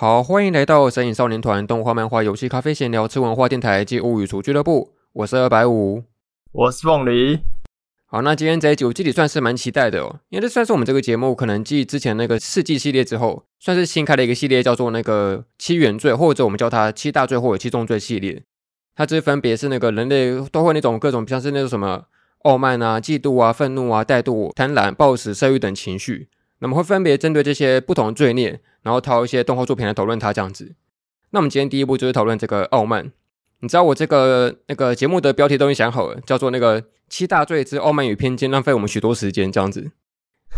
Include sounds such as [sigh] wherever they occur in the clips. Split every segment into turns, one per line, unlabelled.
好，欢迎来到神隐少年团动画、漫画、游戏、咖啡闲聊吃文化电台暨物语厨俱乐部。我是二百五，
我是凤梨。
好，那今天这一集我自己算是蛮期待的哦，因为这算是我们这个节目可能继之前那个世纪系列之后，算是新开了一个系列，叫做那个七原罪，或者我们叫它七大罪或者七重罪系列。它这分别是那个人类都会那种各种像是那种什么傲慢啊、嫉妒啊、愤怒啊、怠惰、贪婪、暴食、色欲等情绪。那么会分别针对这些不同的罪孽，然后挑一些动画作品来讨论它这样子。那我们今天第一步就是讨论这个傲慢。你知道我这个那个节目的标题都已经想好了，叫做那个七大罪之傲慢与偏见，浪费我们许多时间这样子。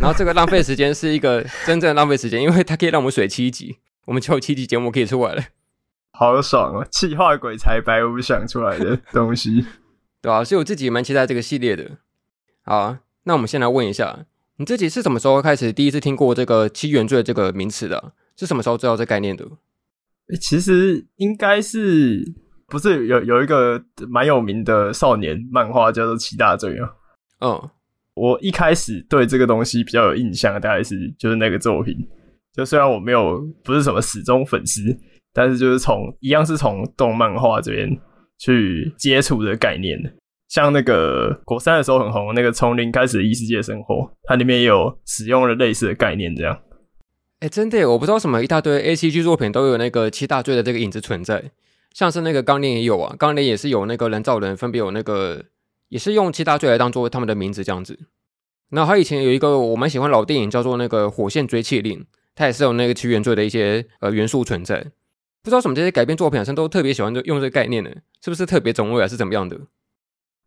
然后这个浪费时间是一个真正的浪费时间，因为它可以让我们水七集，我们就有七集节目可以出来了，
好爽哦！气化鬼才白无想出来的东西，[laughs]
对啊，所以我自己蛮期待这个系列的。好啊，那我们先来问一下。你自己是什么时候开始第一次听过这个七原罪这个名词的啊？是什么时候知道这概念的？
其实应该是不是有有一个蛮有名的少年漫画叫做《七大罪》啊？嗯，我一开始对这个东西比较有印象，大概是就是那个作品。就虽然我没有不是什么死忠粉丝，但是就是从一样是从动漫画这边去接触的概念。像那个国三的时候很红，那个从零开始异世界生活，它里面也有使用了类似的概念，这样。
哎、真的，我不知道什么一大堆 ACG 作品都有那个七大罪的这个影子存在，像是那个钢炼也有啊，钢炼也是有那个人造人，分别有那个也是用七大罪来当做他们的名字这样子。然后他以前有一个我蛮喜欢老电影叫做那个火线追缉令，它也是有那个七原罪的一些呃元素存在。不知道什么这些改编作品好像都特别喜欢用这个概念呢，是不是特别中二啊？是怎么样的？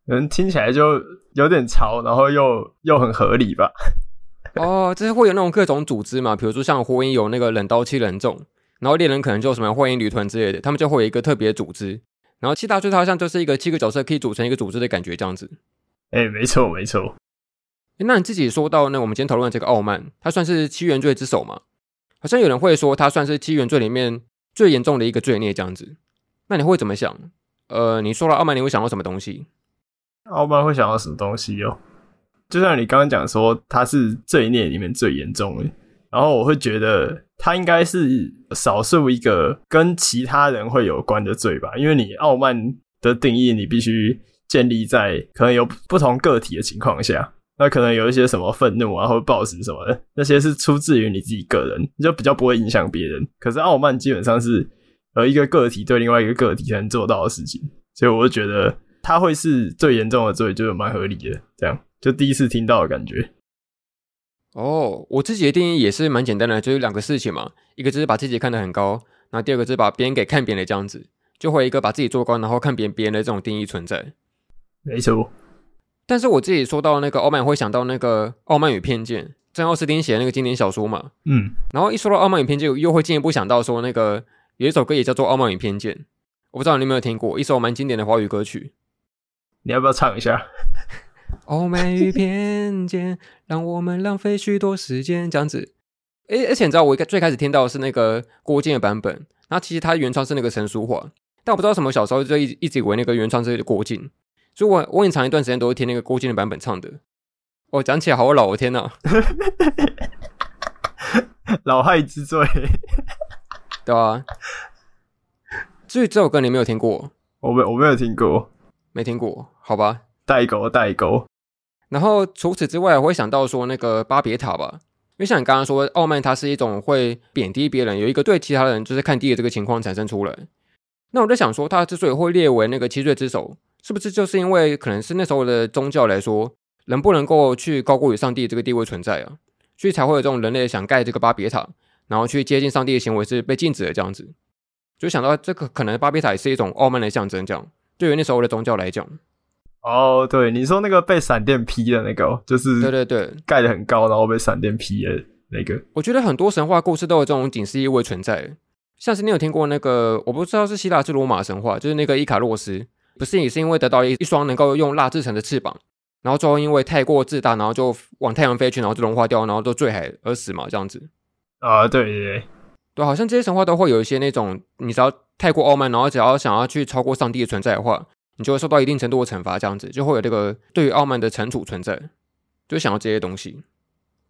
嗯，听起来就有点潮，然后又又很合理吧？[laughs]
哦，就是会有那种各种组织嘛，比如说像火影有那个冷刀七人众，然后猎人可能就什么火影旅团之类的，他们就会有一个特别组织。然后七大罪它好像就是一个七个角色可以组成一个组织的感觉这样子。
哎、欸，没错没错。
那你自己说到那我们今天讨论的这个傲慢，它算是七原罪之首嘛？好像有人会说它算是七原罪里面最严重的一个罪孽这样子。那你会怎么想？呃，你说了傲慢，你会想到什么东西？
傲慢会想到什么东西哦？就像你刚刚讲说，他是罪孽里面最严重的，然后我会觉得他应该是少数一个跟其他人会有关的罪吧，因为你傲慢的定义，你必须建立在可能有不同个体的情况下，那可能有一些什么愤怒啊，或暴食什么的，那些是出自于你自己个人，你就比较不会影响别人。可是傲慢基本上是呃一个个体对另外一个个体才能做到的事情，所以我就觉得。他会是最严重的罪，就蛮合理的。这样就第一次听到的感觉。
哦，我自己的定义也是蛮简单的，就是两个事情嘛，一个就是把自己看得很高，那第二个就是把别人给看扁了，这样子就会一个把自己做高，然后看扁别人的这种定义存在。
没错。
但是我自己说到那个傲慢，会想到那个《傲慢与偏见》，珍·奥斯汀写的那个经典小说嘛。嗯。然后一说到《傲慢与偏见》，又会进一步想到说那个有一首歌也叫做《傲慢与偏见》，我不知道你有没有听过，一首蛮经典的华语歌曲。
你要不要唱一下？[laughs]
傲慢与偏见，让我们浪费许多时间。这样子，诶，而且你知道，我最开始听到的是那个郭靖的版本，然后其实他原创是那个陈淑桦，但我不知道什么，小时候就一一直以为那个原创是郭靖，所以我我很长一段时间都会听那个郭靖的版本唱的。哦，讲起来好老，我天哪！[laughs]
老害之罪，
对啊。所以这首歌你没有听过？
我没我没有听过。
没听过，好吧，
代沟代沟。
然后除此之外，我会想到说那个巴别塔吧，因为像你刚刚说，傲慢它是一种会贬低别人，有一个对其他人就是看低的这个情况产生出来。那我在想说，它之所以会列为那个七罪之首，是不是就是因为可能是那时候的宗教来说，人不能够去高过于上帝这个地位存在啊，所以才会有这种人类想盖这个巴别塔，然后去接近上帝的行为是被禁止的这样子。就想到这个可能巴别塔也是一种傲慢的象征，这样。对于那时候的宗教来讲，
哦，对，你说那个被闪电劈的那个，就是
对对对，
盖得很高，然后被闪电劈的那个。
我觉得很多神话故事都有这种警示意味存在，像是你有听过那个，我不知道是希腊是罗马神话，就是那个伊卡洛斯，不是也是因为得到一一双能够用蜡制成的翅膀，然后最后因为太过自大，然后就往太阳飞去，然后就融化掉，然后就坠海而死嘛，这样子。
啊，对对对。
对，好像这些神话都会有一些那种，你只要太过傲慢，然后只要想要去超过上帝的存在的话，你就会受到一定程度的惩罚，这样子就会有这个对于傲慢的惩处存在，就想要这些东西。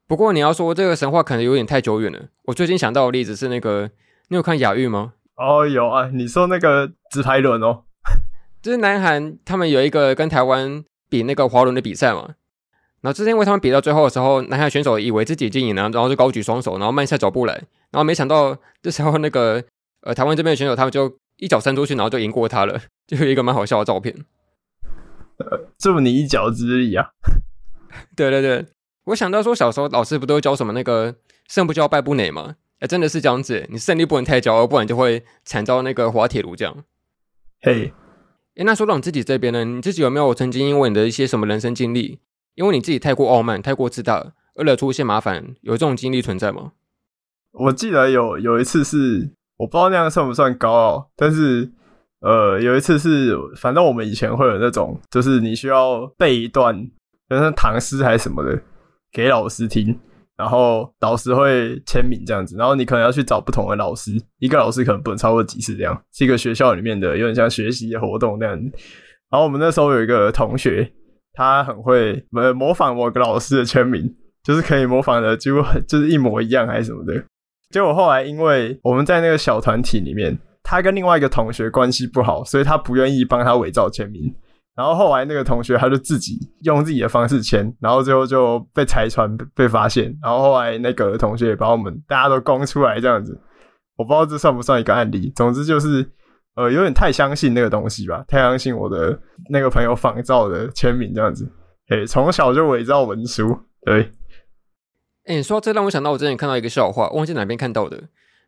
不过你要说这个神话可能有点太久远了，我最近想到的例子是那个你有看雅玉吗？
哦，有啊，你说那个直排轮哦，[laughs]
就是南韩他们有一个跟台湾比那个滑轮的比赛嘛。然后之前因为他们比到最后的时候，南韩选手以为自己已经赢了，然后就高举双手，然后慢下脚步来，然后没想到这时候那个呃台湾这边的选手他们就一脚伸出去，然后就赢过他了，就有一个蛮好笑的照片。
呃，助你一脚之力啊！[laughs]
对对对，我想到说小时候老师不都教什么那个胜不骄败不馁吗？哎，真的是这样子，你胜利不能太骄傲，不然就会惨遭那个滑铁卢这样。
嘿，
哎，那说到你自己这边呢，你自己有没有曾经因为你的一些什么人生经历？因为你自己太过傲慢、太过自大，而惹出一些麻烦，有这种经历存在吗？
我记得有有一次是，我不知道那样算不算高傲，但是呃，有一次是，反正我们以前会有那种，就是你需要背一段，就是唐诗还是什么的，给老师听，然后老师会签名这样子，然后你可能要去找不同的老师，一个老师可能不能超过几次这样，是一个学校里面的有点像学习的活动那样子。然后我们那时候有一个同学。他很会模模仿某个老师的签名，就是可以模仿的几乎就是一模一样还是什么的。结果后来因为我们在那个小团体里面，他跟另外一个同学关系不好，所以他不愿意帮他伪造签名。然后后来那个同学他就自己用自己的方式签，然后最后就被拆穿被发现。然后后来那个同学也把我们大家都供出来这样子。我不知道这算不算一个案例。总之就是。呃，有点太相信那个东西吧，太相信我的那个朋友仿造的签名这样子。诶，从小就伪造文书，对。
诶，你说这让我想到我之前看到一个笑话，忘记哪边看到的。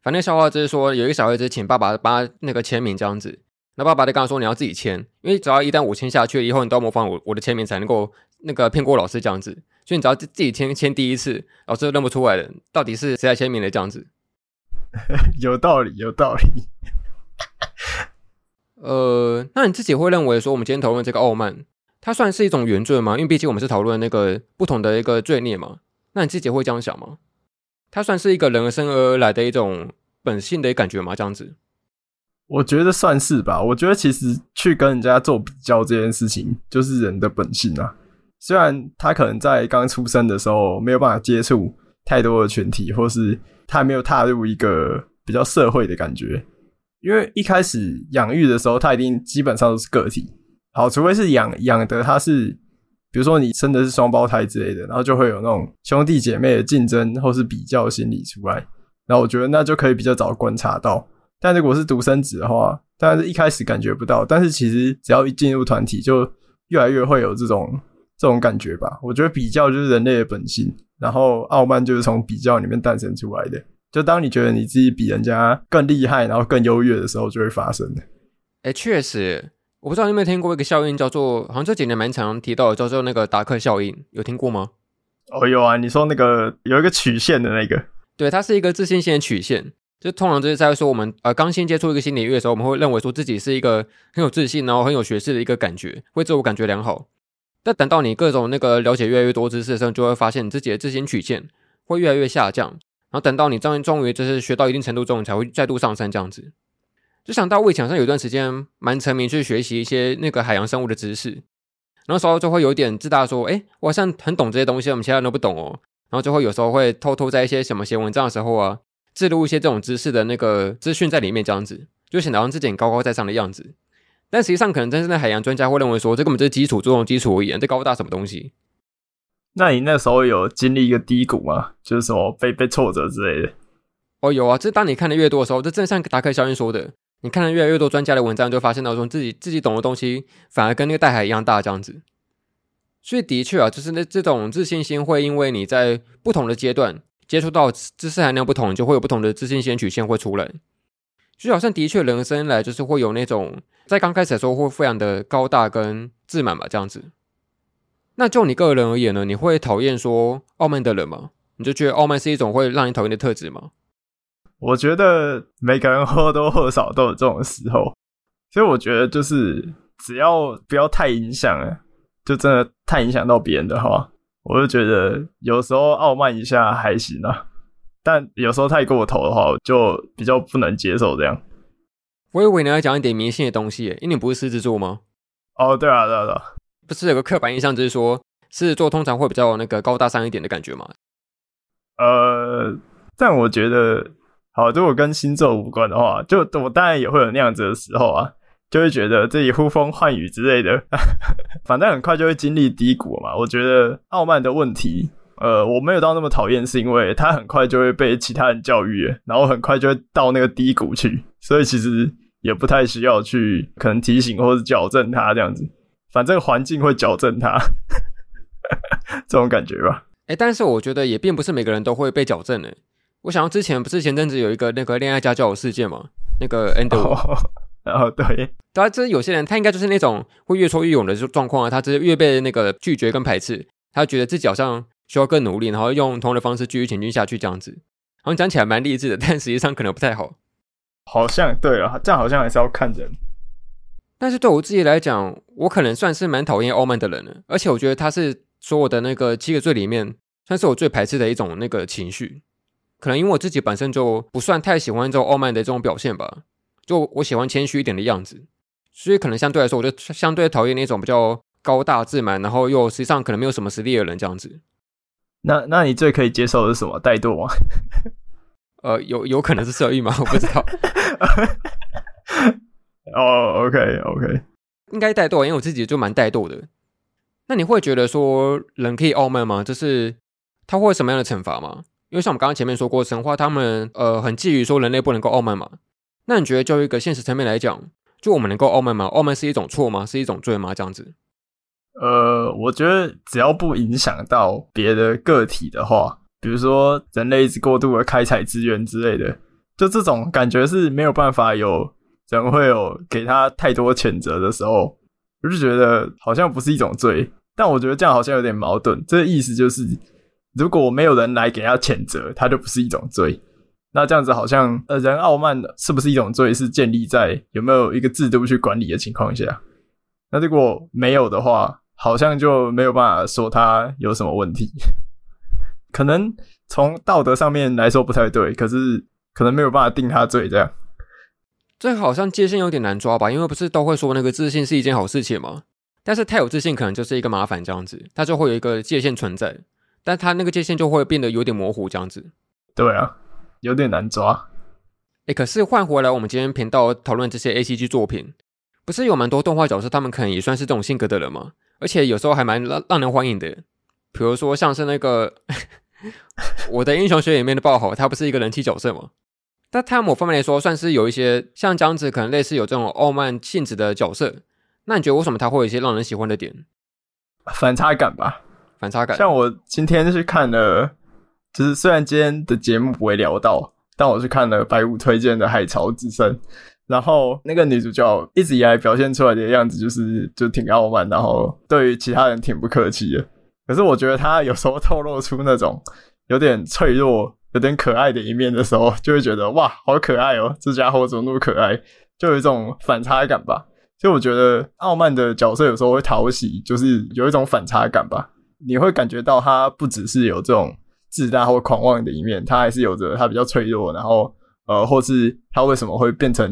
反正笑话就是说，有一个小孩子请爸爸帮他那个签名这样子，那爸爸就跟他说，你要自己签，因为只要一旦我签下去以后，你都要模仿我我的签名才能够那个骗过老师这样子。所以你只要自自己签签第一次，老师都认不出来的，到底是谁来签名的这样子。[laughs]
有道理，有道理。
呃，那你自己会认为说，我们今天讨论这个傲慢，它算是一种原罪吗？因为毕竟我们是讨论那个不同的一个罪孽嘛。那你自己会这样想吗？它算是一个人而生而来的一种本性的感觉吗？这样子？
我觉得算是吧。我觉得其实去跟人家做比较这件事情，就是人的本性啊。虽然他可能在刚出生的时候没有办法接触太多的群体，或是他还没有踏入一个比较社会的感觉。因为一开始养育的时候，他一定基本上都是个体。好，除非是养养的他是，比如说你生的是双胞胎之类的，然后就会有那种兄弟姐妹的竞争或是比较心理出来。然后我觉得那就可以比较早观察到。但如果是独生子的话，当然是一开始感觉不到，但是其实只要一进入团体，就越来越会有这种这种感觉吧。我觉得比较就是人类的本性，然后傲慢就是从比较里面诞生出来的。就当你觉得你自己比人家更厉害，然后更优越的时候，就会发生的。
哎，确实，我不知道你有没有听过一个效应，叫做好像这几年蛮常提到的，叫做那个达克效应，有听过吗？
哦，有啊，你说那个有一个曲线的那个，
对，它是一个自信心的曲线。就通常就是在说我们呃刚新接触一个新领域的时候，我们会认为说自己是一个很有自信，然后很有学识的一个感觉，会自我感觉良好。但等到你各种那个了解越来越多知识的时候，就会发现你自己的自信曲线会越来越下降。然后等到你终于终于就是学到一定程度之后，你才会再度上升这样子。就想到我以前好像有一段时间蛮沉迷去学习一些那个海洋生物的知识，然后时候就会有点自大说，哎，我好像很懂这些东西，我们其他人都不懂哦。然后就会有时候会偷偷在一些什么写文章的时候啊，置入一些这种知识的那个资讯在里面，这样子就显得好像自己很高高在上的样子。但实际上，可能真正的海洋专家会认为说，这根本就是基础作用基础而已，这高大什么东西？
那你那时候有经历一个低谷吗？就是什么被被挫折之类的？
哦，有啊。这当你看的越多的时候，这正像达克效应说的，你看了越来越多专家的文章，就发现到说自己自己懂的东西反而跟那个大海一样大这样子。所以的确啊，就是那这种自信心会因为你在不同的阶段接触到知识含量不同，就会有不同的自信心曲线会出来。就好像的确人生来就是会有那种在刚开始的时候会非常的高大跟自满吧，这样子。那就你个人而言呢？你会讨厌说傲慢的人吗？你就觉得傲慢是一种会让你讨厌的特质吗？
我觉得每个人 [laughs] 或多或少都有这种时候，所以我觉得就是只要不要太影响了，就真的太影响到别人的话，我就觉得有时候傲慢一下还行啊。但有时候太过头的话，我就比较不能接受这样。
我以为你要讲一点迷信的东西，因为你不是狮子座吗？
哦，对啊，对啊，对啊。
不是有个刻板印象，就是说狮子座通常会比较那个高大上一点的感觉吗？
呃，但我觉得好，如果跟星座无关的话，就我当然也会有那样子的时候啊，就会觉得自己呼风唤雨之类的，[laughs] 反正很快就会经历低谷嘛。我觉得傲慢的问题，呃，我没有到那么讨厌，是因为他很快就会被其他人教育，然后很快就会到那个低谷去，所以其实也不太需要去可能提醒或是矫正他这样子，反正环境会矫正他，[laughs] 这种感觉吧。
哎，但是我觉得也并不是每个人都会被矫正的。我想到之前不是前阵子有一个那个恋爱家教的事件嘛？那个 Endo，
然后对，
当然，这有些人他应该就是那种会越挫越勇的状况啊，他只是越被那个拒绝跟排斥，他觉得自己好像需要更努力，然后用同样的方式继续前进下去这样子。好像讲起来蛮励志的，但实际上可能不太好。
好像对啊，这样好像还是要看人。
但是对我自己来讲，我可能算是蛮讨厌傲慢的人了，而且我觉得他是所有的那个七个罪里面，算是我最排斥的一种那个情绪。可能因为我自己本身就不算太喜欢这种傲慢的这种表现吧，就我喜欢谦虚一点的样子，所以可能相对来说，我就相对讨厌那种比较高大自满，然后又实际上可能没有什么实力的人这样子。
那那你最可以接受的是什么？怠惰吗？[laughs]
呃，有有可能是色欲吗？[laughs] 我不知道。[laughs]
哦、oh,，OK OK，
应该怠惰，因为我自己就蛮怠惰的。那你会觉得说人可以傲慢吗？就是他会有什么样的惩罚吗？因为像我们刚刚前面说过，神话他们呃很觊觎说人类不能够傲慢嘛。那你觉得就一个现实层面来讲，就我们能够傲慢吗？傲慢是一种错吗？是一种罪吗？这样子？
呃，我觉得只要不影响到别的个体的话，比如说人类一直过度的开采资源之类的，就这种感觉是没有办法有人会有给他太多谴责的时候，我就觉得好像不是一种罪。但我觉得这样好像有点矛盾，这个意思就是。如果没有人来给他谴责，他就不是一种罪。那这样子好像，呃，人傲慢的是不是一种罪？是建立在有没有一个制度去管理的情况下。那如果没有的话，好像就没有办法说他有什么问题。[laughs] 可能从道德上面来说不太对，可是可能没有办法定他罪。这样，
这好像界限有点难抓吧？因为不是都会说那个自信是一件好事情吗？但是太有自信可能就是一个麻烦，这样子，它就会有一个界限存在。但他那个界限就会变得有点模糊，这样子。
对啊，有点难抓。
哎，可是换回来，我们今天频道讨论这些 ACG 作品，不是有蛮多动画角色，他们可能也算是这种性格的人吗？而且有时候还蛮让让人欢迎的。比如说像是那个 [laughs] 我的英雄学里面的爆豪，他不是一个人气角色吗？但他某方面来说，算是有一些像这样子，可能类似有这种傲慢性质的角色。那你觉得为什么他会有一些让人喜欢的点？
反差感吧。
反差感，
像我今天去看了，就是虽然今天的节目不会聊到，但我去看了白五推荐的《海潮之声》，然后那个女主角一直以来表现出来的样子就是就挺傲慢，然后对于其他人挺不客气的。可是我觉得她有时候透露出那种有点脆弱、有点可爱的一面的时候，就会觉得哇，好可爱哦，这家伙怎么那么可爱？就有一种反差感吧。所以我觉得傲慢的角色有时候会讨喜，就是有一种反差感吧。你会感觉到他不只是有这种自大或狂妄的一面，他还是有着他比较脆弱，然后呃，或是他为什么会变成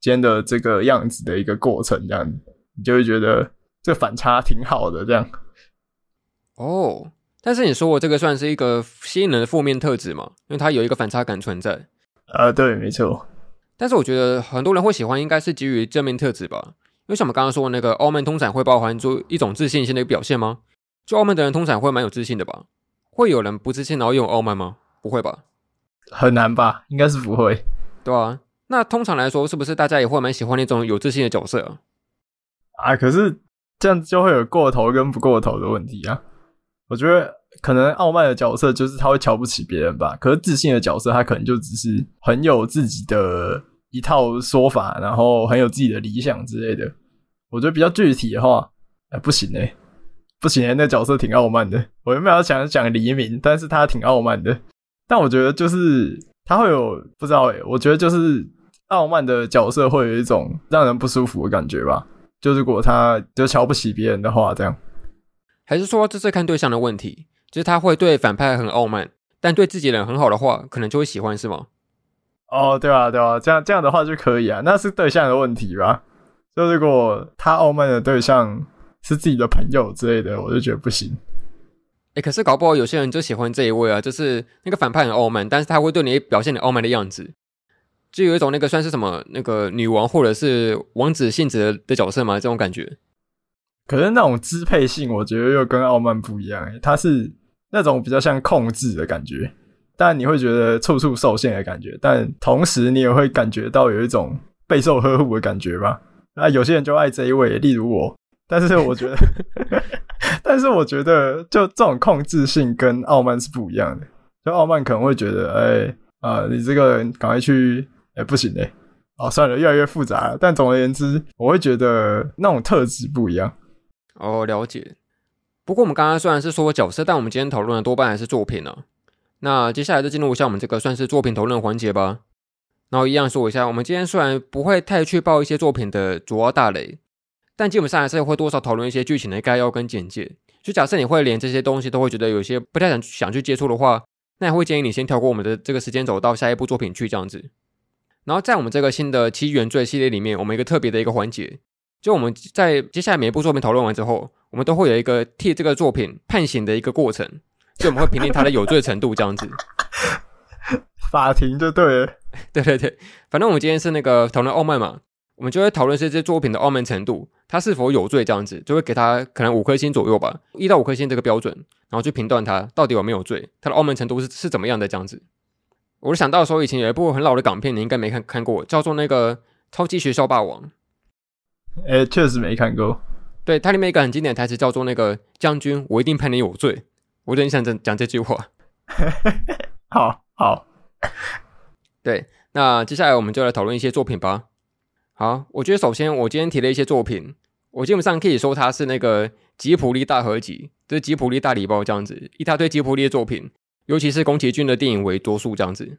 今天的这个样子的一个过程，这样你就会觉得这个反差挺好的，这样。
哦，但是你说我这个算是一个吸引人的负面特质嘛？因为它有一个反差感存在。
呃，对，没错。
但是我觉得很多人会喜欢，应该是基于正面特质吧？因为像我们刚刚说的那个傲慢，通常会包含出一种自信心的一个表现吗？就傲慢的人通常会蛮有自信的吧？会有人不自信然后又有傲慢吗？不会吧？
很难吧？应该是不会。
对啊，那通常来说，是不是大家也会蛮喜欢那种有自信的角色啊？
啊，可是这样就会有过头跟不过头的问题啊。我觉得可能傲慢的角色就是他会瞧不起别人吧，可是自信的角色他可能就只是很有自己的一套说法，然后很有自己的理想之类的。我觉得比较具体的话，哎，不行哎。不行，那角色挺傲慢的。我原本要想讲黎明，但是他挺傲慢的。但我觉得就是他会有不知道诶，我觉得就是傲慢的角色会有一种让人不舒服的感觉吧。就如果他就瞧不起别人的话，这样。
还是说这是看对象的问题？就是他会对反派很傲慢，但对自己人很好的话，可能就会喜欢，是吗？
哦，对啊，对啊，这样这样的话就可以啊。那是对象的问题吧？就如果他傲慢的对象。是自己的朋友之类的，我就觉得不行。
哎、欸，可是搞不好有些人就喜欢这一位啊，就是那个反派很傲慢，但是他会对你表现你傲慢的样子，就有一种那个算是什么那个女王或者是王子性质的角色嘛，这种感觉。
可是那种支配性，我觉得又跟傲慢不一样，欸，它是那种比较像控制的感觉，但你会觉得处处受限的感觉，但同时你也会感觉到有一种备受呵护的感觉吧。那有些人就爱这一位，例如我，但是我觉得，[laughs] 但是我觉得就这种控制性跟傲慢是不一样的。就傲慢可能会觉得，哎、欸、啊、呃，你这个人赶快去，哎、欸，不行嘞，欸，哦，算了，越来越复杂了。但总而言之，我会觉得那种特质不一样。
哦，了解。不过我们刚刚虽然是说角色，但我们今天讨论的多半还是作品呢、啊。那接下来就进入一下我们这个算是作品讨论环节吧。然后一样说一下，我们今天虽然不会太去爆一些作品的主要大雷，但基本上还是会多少讨论一些剧情的概要跟简介。就假设你会连这些东西都会觉得有些不太想想去接触的话。那也会建议你先跳过我们的这个时间轴，到下一部作品去这样子。然后在我们这个新的七原罪系列里面，我们一个特别的一个环节，就我们在接下来每一部作品讨论完之后，我们都会有一个替这个作品判刑的一个过程，就我们会评定它的有罪程度这样子。[laughs]
法庭就对了，[laughs]
对对对，反正我们今天是那个讨论傲慢嘛。我们就会讨论这些作品的傲慢程度，它是否有罪这样子，就会给他可能五颗星左右吧，一到五颗星这个标准，然后去评断它到底有没有罪，它的傲慢程度是是怎么样的这样子。我就想到说，以前有一部很老的港片，你应该没看看过，叫做那个《超级学校霸王》。
哎，确实没看过。
对，它里面一个很经典的台词叫做那个“将军，我一定判你有罪”，我就很想讲讲这句话。[laughs]
好好，
对，那接下来我们就来讨论一些作品吧。好，我觉得首先我今天提了一些作品，我基本上可以说它是那个吉普力大合集，就是吉普力大礼包这样子，一大堆吉普力的作品，尤其是宫崎骏的电影为多数这样子。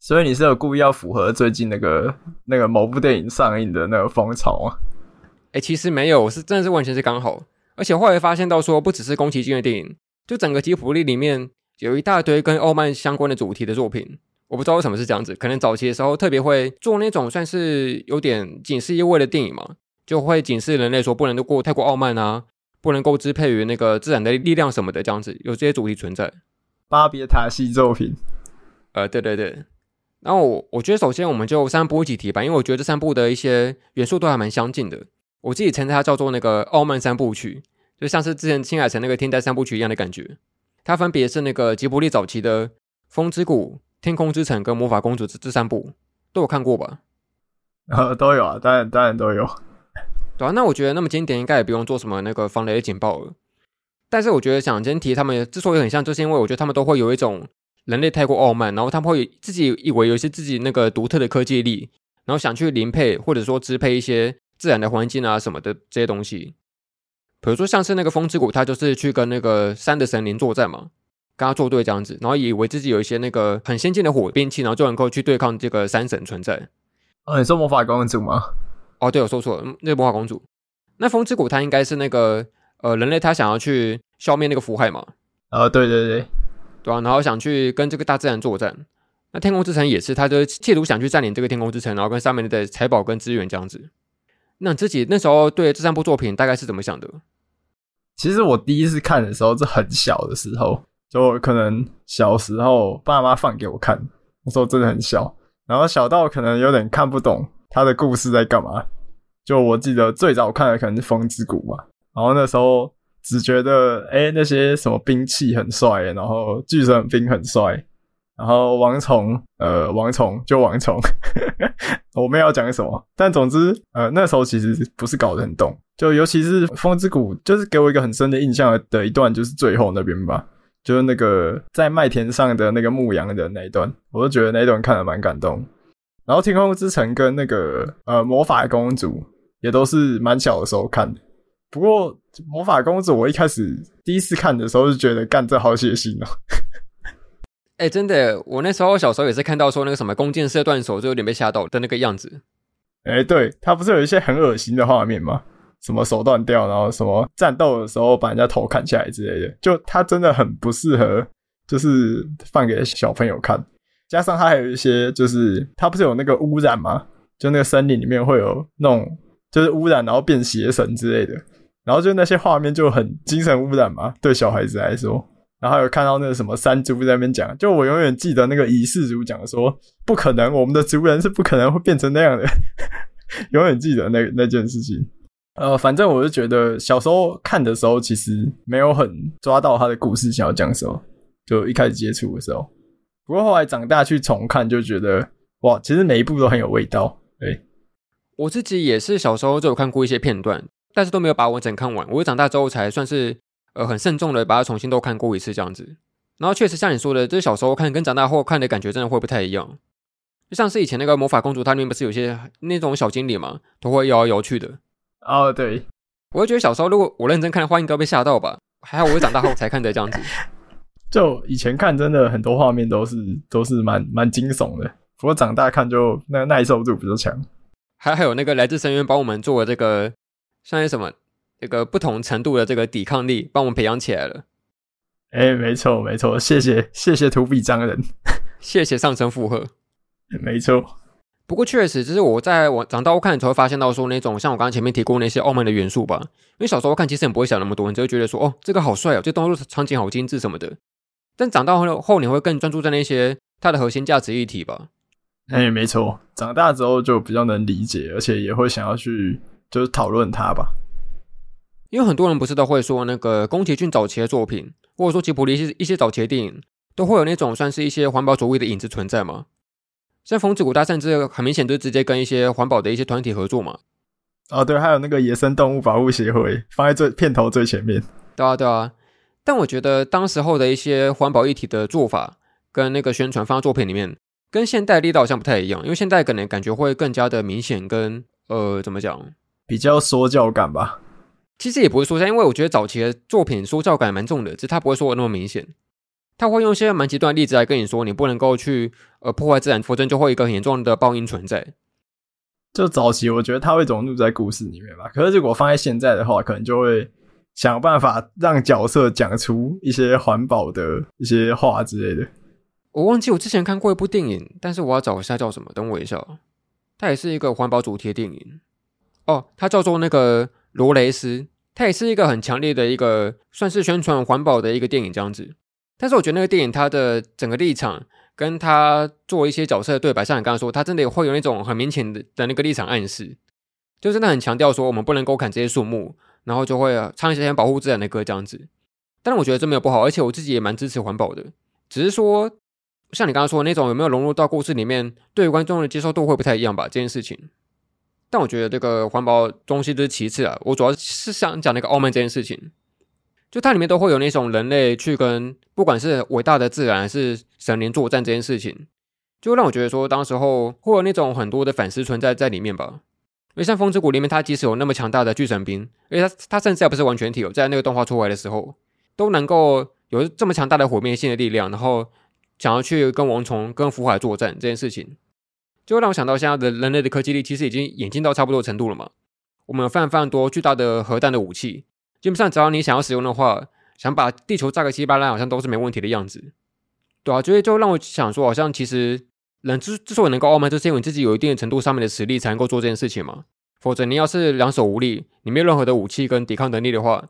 所以你是有故意要符合最近那个那个某部电影上映的那个风潮吗？
哎、欸，其实没有，是真的是完全是刚好，而且后来发现到说，不只是宫崎骏的电影，就整个吉普力里面有一大堆跟傲慢相关的主题的作品。我不知道为什么是这样子，可能早期的时候特别会做那种算是有点警示意味的电影嘛，就会警示人类说不能过太过傲慢啊，不能够支配于那个自然的力量什么的，这样子有这些主题存在。
巴别塔系作品，
呃，对对对。然后我我觉得首先我们就三部一起提吧，因为我觉得这三部的一些元素都还蛮相近的。我自己称它叫做那个傲慢三部曲，就像是之前青海城那个天灾三部曲一样的感觉。它分别是那个吉卜力早期的《风之谷》。天空之城跟魔法公主这这三部都有看过吧？[laughs]
呃，都有啊，当然当然都有。
对啊，那我觉得那么经典，应该也不用做什么那个防雷警报了。但是我觉得想今天提他们之所以很像，就是因为我觉得他们都会有一种人类太过傲慢，然后他们会自己以为有一些自己那个独特的科技力，然后想去零配或者说支配一些自然的环境啊什么的这些东西。比如说像是那个风之谷，它就是去跟那个山的神灵作战嘛。跟他作对这样子，然后以为自己有一些那个很先进的火兵器，然后就能够去对抗这个山神存在。
哦，你说魔法公主吗？
哦，对，我说错了，那个魔法公主。那风之谷它应该是那个呃人类他想要去消灭那个腐害嘛？
哦，对对对，
对啊，然后想去跟这个大自然作战。那天空之城也是，他就企图想去占领这个天空之城，然后跟上面的财宝跟资源这样子。那你自己那时候对这三部作品大概是怎么想的？
其实我第一次看的时候是很小的时候。就可能小时候爸妈放给我看，那时候真的很小，然后小到可能有点看不懂他的故事在干嘛。就我记得最早看的可能是《风之谷》嘛，然后那时候只觉得哎、那些什么兵器很帅，然后巨神兵很帅，然后王虫呃王虫就王虫，[laughs] 我没有讲什么，但总之呃那时候其实不是搞得很懂，就尤其是《风之谷》，就是给我一个很深的印象的一段，就是最后那边吧。就是那个在麦田上的那个牧羊人那一段，我都觉得那一段看得蛮感动。然后《天空之城》跟那个呃魔法公主也都是蛮小的时候看的。不过魔法公主我一开始第一次看的时候就觉得干这好血腥哦。
哎、欸，真的，我那时候小时候也是看到说那个什么弓箭射断手就有点被吓到的那个样子。[laughs]
哎、欸，对，他不是有一些很恶心的画面吗？什么手断掉，然后什么战斗的时候把人家头砍下来之类的，就他真的很不适合，就是放给小朋友看。加上他还有一些，就是他不是有那个污染吗？就那个森林里面会有那种，就是污染然后变邪神之类的，然后就那些画面就很精神污染嘛，对小孩子来说，然后还有看到那个什么山猪在那边讲，就我永远记得那个仪式主讲说，不可能，我们的族人是不可能会变成那样的，[laughs] 永远记得那那件事情。呃，反正我是觉得小时候看的时候，其实没有很抓到他的故事想要讲什么，就一开始接触的时候。不过后来长大去重看，就觉得哇，其实每一部都很有味道。对，
我自己也是小时候就有看过一些片段，但是都没有把完整看完。我长大之后才算是。呃，很慎重的把它重新都看过一次这样子，然后确实像你说的，就是小时候看跟长大后看的感觉真的会不太一样。就像是以前那个魔法公主，它里面不是有些那种小精灵嘛，都会摇来摇去的。
哦，对，
我会觉得小时候如果我认真看的话，应该被吓到吧？还好我是长大后才看的这样子。[laughs]
就以前看真的很多画面都是都是蛮蛮惊悚的，不过长大看就那个耐受度比较强。
还还有那个来自深渊帮我们做的这个像是什么？这个不同程度的这个抵抗力，帮我们培养起来了。
哎、欸，没错没错，谢谢谢谢荼比张人，
谢谢上层负荷。
没错，
不过确实，就是我在我长大后看的时候，发现到说那种像我刚刚前面提过那些傲慢的元素吧。因为小时候看其实你不会想那么多，你就会觉得说哦，这个好帅哦，这动作场景好精致什么的。但长大后后，你会更专注在那些它的核心价值议题吧。
哎、欸，没错，长大之后就比较能理解，而且也会想要去就是讨论它吧。
因为很多人不是都会说，那个宫崎骏早期的作品，或者说吉卜力一些一些早期的电影，都会有那种算是一些环保主义的影子存在嘛？像风之谷，它甚至很明显就是直接跟一些环保的一些团体合作嘛。
哦，对，还有那个野生动物保护协会放在最片头最前面。
对啊，对啊。但我觉得当时候的一些环保议题的做法跟那个宣传放在作品里面，跟现代力道好像不太一样，因为现代可能感觉会更加的明显跟，跟呃怎么讲，
比较说教感吧。
其实也不会说，因为我觉得早期的作品说教感蛮重的，只是他不会说的那么明显。他会用一些蛮极端的例子来跟你说，你不能够去呃破坏自然，否则就会有一个很严重的报应存在。
就早期我觉得他会融入在故事里面吧，可是如果放在现在的话，可能就会想办法让角色讲出一些环保的一些话之类的。
我忘记我之前看过一部电影，但是我要找一下叫什么，等我一下。它也是一个环保主题的电影哦，它叫做那个。罗雷斯，它也是一个很强烈的一个算是宣传环保的一个电影这样子。但是我觉得那个电影它的整个立场跟他做一些角色的对白，像你刚刚说，他真的会有那种很明显的的那个立场暗示，就真的很强调说我们不能够砍这些树木，然后就会唱一些保护自然的歌这样子。但是我觉得这没有不好，而且我自己也蛮支持环保的，只是说像你刚刚说的那种有没有融入到故事里面，对于观众的接受度会不太一样吧？这件事情。但我觉得这个环保东西都是其次啊，我主要是想讲那个傲慢这件事情，就它里面都会有那种人类去跟不管是伟大的自然还是神灵作战这件事情，就让我觉得说，当时候会有那种很多的反思存在在里面吧。因为像风之谷里面，它即使有那么强大的巨神兵，而且它它甚至还不是完全体哦，在那个动画出来的时候，都能够有这么强大的毁灭性的力量，然后想要去跟王虫、跟福海作战这件事情。就让我想到，现在的人类的科技力其实已经演进到差不多程度了嘛。我们有非常非常多巨大的核弹的武器，基本上只要你想要使用的话，想把地球炸个稀巴烂，好像都是没问题的样子。对啊，所以就让我想说，好像其实人之之所以能够傲慢，就是因为你自己有一定的程度上面的实力，才能够做这件事情嘛。否则你要是两手无力，你没有任何的武器跟抵抗能力的话，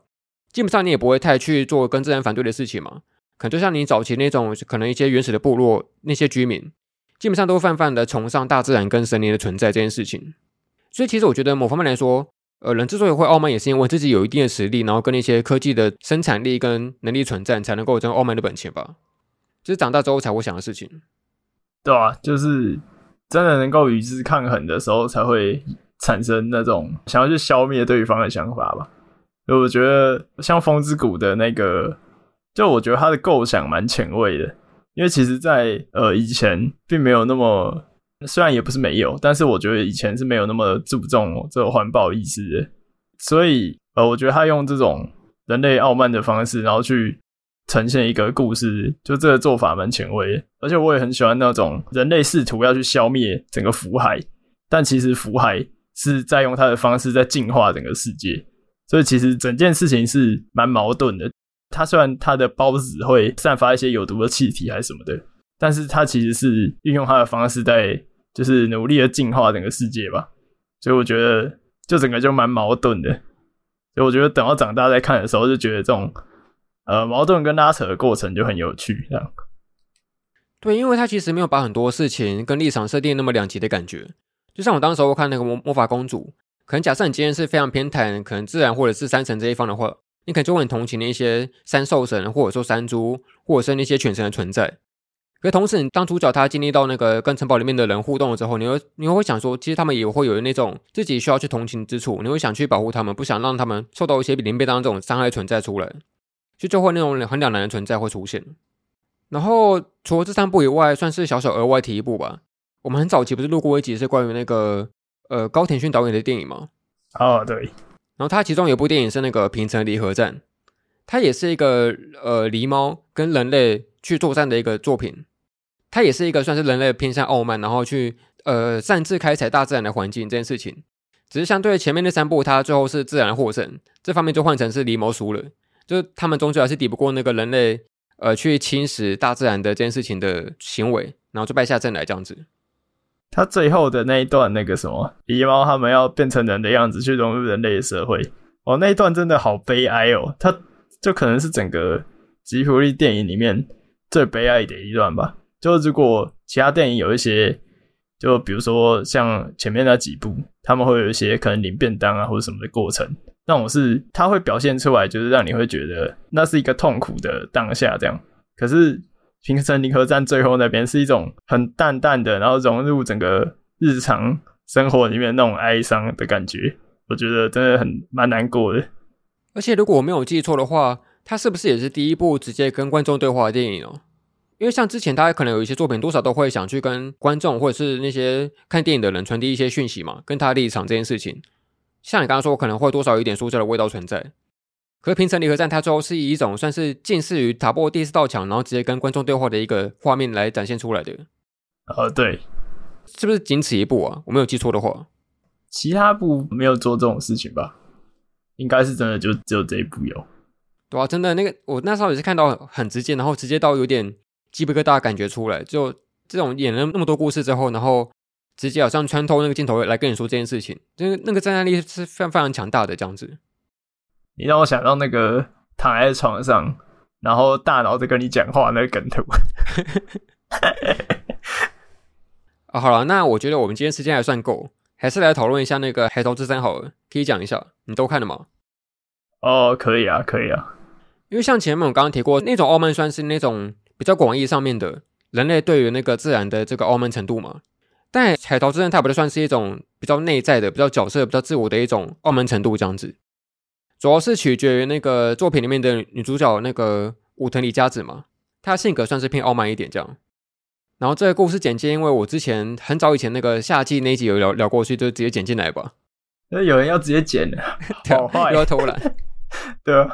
基本上你也不会太去做跟自然反对的事情嘛。可能就像你早期那种，可能一些原始的部落那些居民。基本上都泛泛的崇尚大自然跟神灵的存在这件事情，所以其实我觉得某方面来说，呃，人之所以会傲慢，也是因为自己有一定的实力，然后跟那些科技的生产力跟能力存在，才能够有这种傲慢的本钱吧。就是长大之后才会想的事情。
对啊，就是真的能够与之抗衡的时候，才会产生那种想要去消灭对方的想法吧。我觉得像风之谷的那个，就我觉得他的构想蛮前卫的。因为其实，在呃以前并没有那么，虽然也不是没有，但是我觉得以前是没有那么注重这个环保意识的。所以呃，我觉得他用这种人类傲慢的方式，然后去呈现一个故事，就这个做法蛮前卫。而且我也很喜欢那种人类试图要去消灭整个福海，但其实福海是在用他的方式在净化整个世界。所以其实整件事情是蛮矛盾的。它虽然它的孢子会散发一些有毒的气体还是什么的，但是它其实是运用它的方式在就是努力的进化整个世界吧。所以我觉得就整个就蛮矛盾的。所以我觉得等到长大再看的时候，就觉得这种呃矛盾跟拉扯的过程就很有趣，这样。
对，因为他其实没有把很多事情跟立场设定那么两极的感觉。就像我当时我看那个魔魔法公主，可能假设你今天是非常偏袒可能自然或者是山神这一方的话，你可能就会很同情那些山兽神或者说山猪或者是那些犬神的存在。可同时，你当主角他经历到那个跟城堡里面的人互动了之后，你会你会想说，其实他们也会有那种自己需要去同情之处，你会想去保护他们，不想让他们受到一些比灵被当这种伤害存在出来，就就会那种很两难的存在会出现。然后除了这三部以外，算是小小额外提一部吧。我们很早期不是录过一集是关于那个呃高田勋导演的电影吗？
哦，对。
然后他其中有一部电影是那个《平成离合战》，它也是一个呃狸猫跟人类去作战的一个作品。它也是一个算是人类偏向傲慢，然后去呃擅自开采大自然的环境这件事情。只是相对前面那三部，它最后是自然获胜，这方面就换成是狸猫输了，就是他们终究还是抵不过那个人类。呃，去侵蚀大自然的这件事情的行为，然后就败下阵来这样子。
他最后的那一段，那个什么狸猫他们要变成人的样子去融入人类社会，哦，那一段真的好悲哀哦。他就可能是整个吉卜力电影里面最悲哀的一段吧。就如果其他电影有一些，就比如说像前面那几部，他们会有一些可能领便当啊或者什么的过程。那种是，他会表现出来，就是让你会觉得那是一个痛苦的当下，这样。可是平成离合战最后那边是一种很淡淡的，然后融入整个日常生活里面那种哀伤的感觉，我觉得真的很蛮难过的。
而且如果我没有记错的话，它是不是也是第一部直接跟观众对话的电影哦？因为像之前大家可能有一些作品，多少都会想去跟观众或者是那些看电影的人传递一些讯息嘛，跟他立场这件事情。像你刚刚说，可能会多少有一点说教的味道存在。可是平成离合战，它最后是以一种算是近似于打破第四道墙，然后直接跟观众对话的一个画面来展现出来的。
呃，对，
是不是仅此一部啊？我没有记错的话，
其他部没有做这种事情吧？应该是真的，就只有这一部有。
对啊，真的那个，我那时候也是看到很直接，然后直接到有点鸡皮疙瘩感觉出来。就这种演了那么多故事之后，然后。直接好像穿透那个镜头来跟你说这件事情，那个那个震撼力是非常非常强大的这样子。
你让我想到那个躺在床上，然后大脑在跟你讲话那个梗图。[laughs]
啊，好了，那我觉得我们今天时间还算够，还是来讨论一下那个《海头之山》好了，可以讲一下，你都看了吗？
哦，可以啊，可以啊。
因为像前面我刚刚提过，那种傲慢算是那种比较广义上面的人类对于那个自然的这个傲慢程度嘛。但《海头之刃》它不就算是一种比较内在的、比较角色、比较自我的一种傲慢程度这样子，主要是取决于那个作品里面的女主角那个武藤里佳子嘛，她性格算是偏傲慢一点这样。然后这个故事简介，因为我之前很早以前那个夏季那一集有聊聊过去，就直接剪进来吧。
那有人要直接剪的，[laughs] 好坏
又要偷懒。[laughs]
对啊，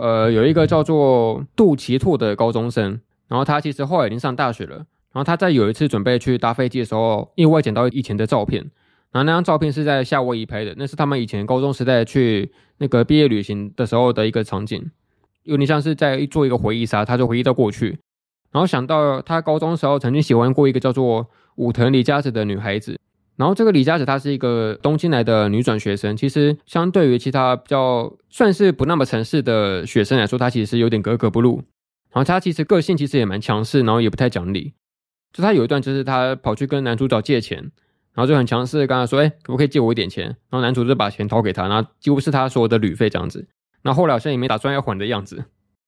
呃，有一个叫做杜琪拓的高中生，然后他其实后来已经上大学了。然后他在有一次准备去搭飞机的时候，意外捡到以前的照片。然后那张照片是在夏威夷拍的，那是他们以前高中时代去那个毕业旅行的时候的一个场景，有点像是在做一个回忆杀。他就回忆到过去，然后想到他高中时候曾经喜欢过一个叫做武藤里佳子的女孩子。然后这个李佳子她是一个东京来的女转学生，其实相对于其他比较算是不那么城市的学生来说，她其实是有点格格不入。然后她其实个性其实也蛮强势，然后也不太讲理。就他有一段，就是他跑去跟男主角借钱，然后就很强势跟他说：“哎，可不可以借我一点钱？”然后男主就把钱掏给他，然后几乎是他所有的旅费这样子。然后后来好像也没打算要还的样子。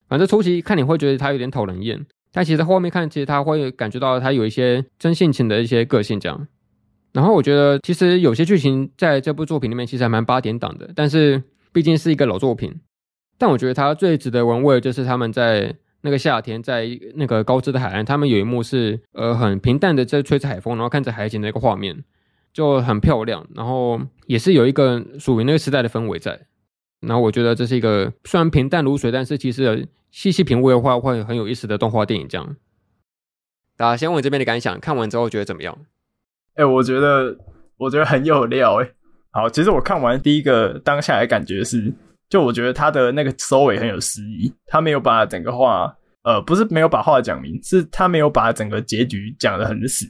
反正初期看你会觉得他有点讨人厌，但其实后面看，其实他会感觉到他有一些真性情的一些个性这样。然后我觉得其实有些剧情在这部作品里面其实还蛮八点档的，但是毕竟是一个老作品。但我觉得他最值得玩味的就是他们在。那个夏天，在那个高知的海岸，他们有一幕是呃很平淡的在吹着海风，然后看着海景的一个画面，就很漂亮。然后也是有一个属于那个时代的氛围在。然后我觉得这是一个虽然平淡如水，但是其实细细品味的话会很有意思的动画电影。这样，大家先问这边的感想，看完之后觉得怎么样？
哎、我觉得我觉得很有料哎、好，其实我看完第一个当下的感觉是。就我觉得他的那个收尾很有诗意，他没有把整个话，呃，不是没有把话讲明，是他没有把整个结局讲得很死，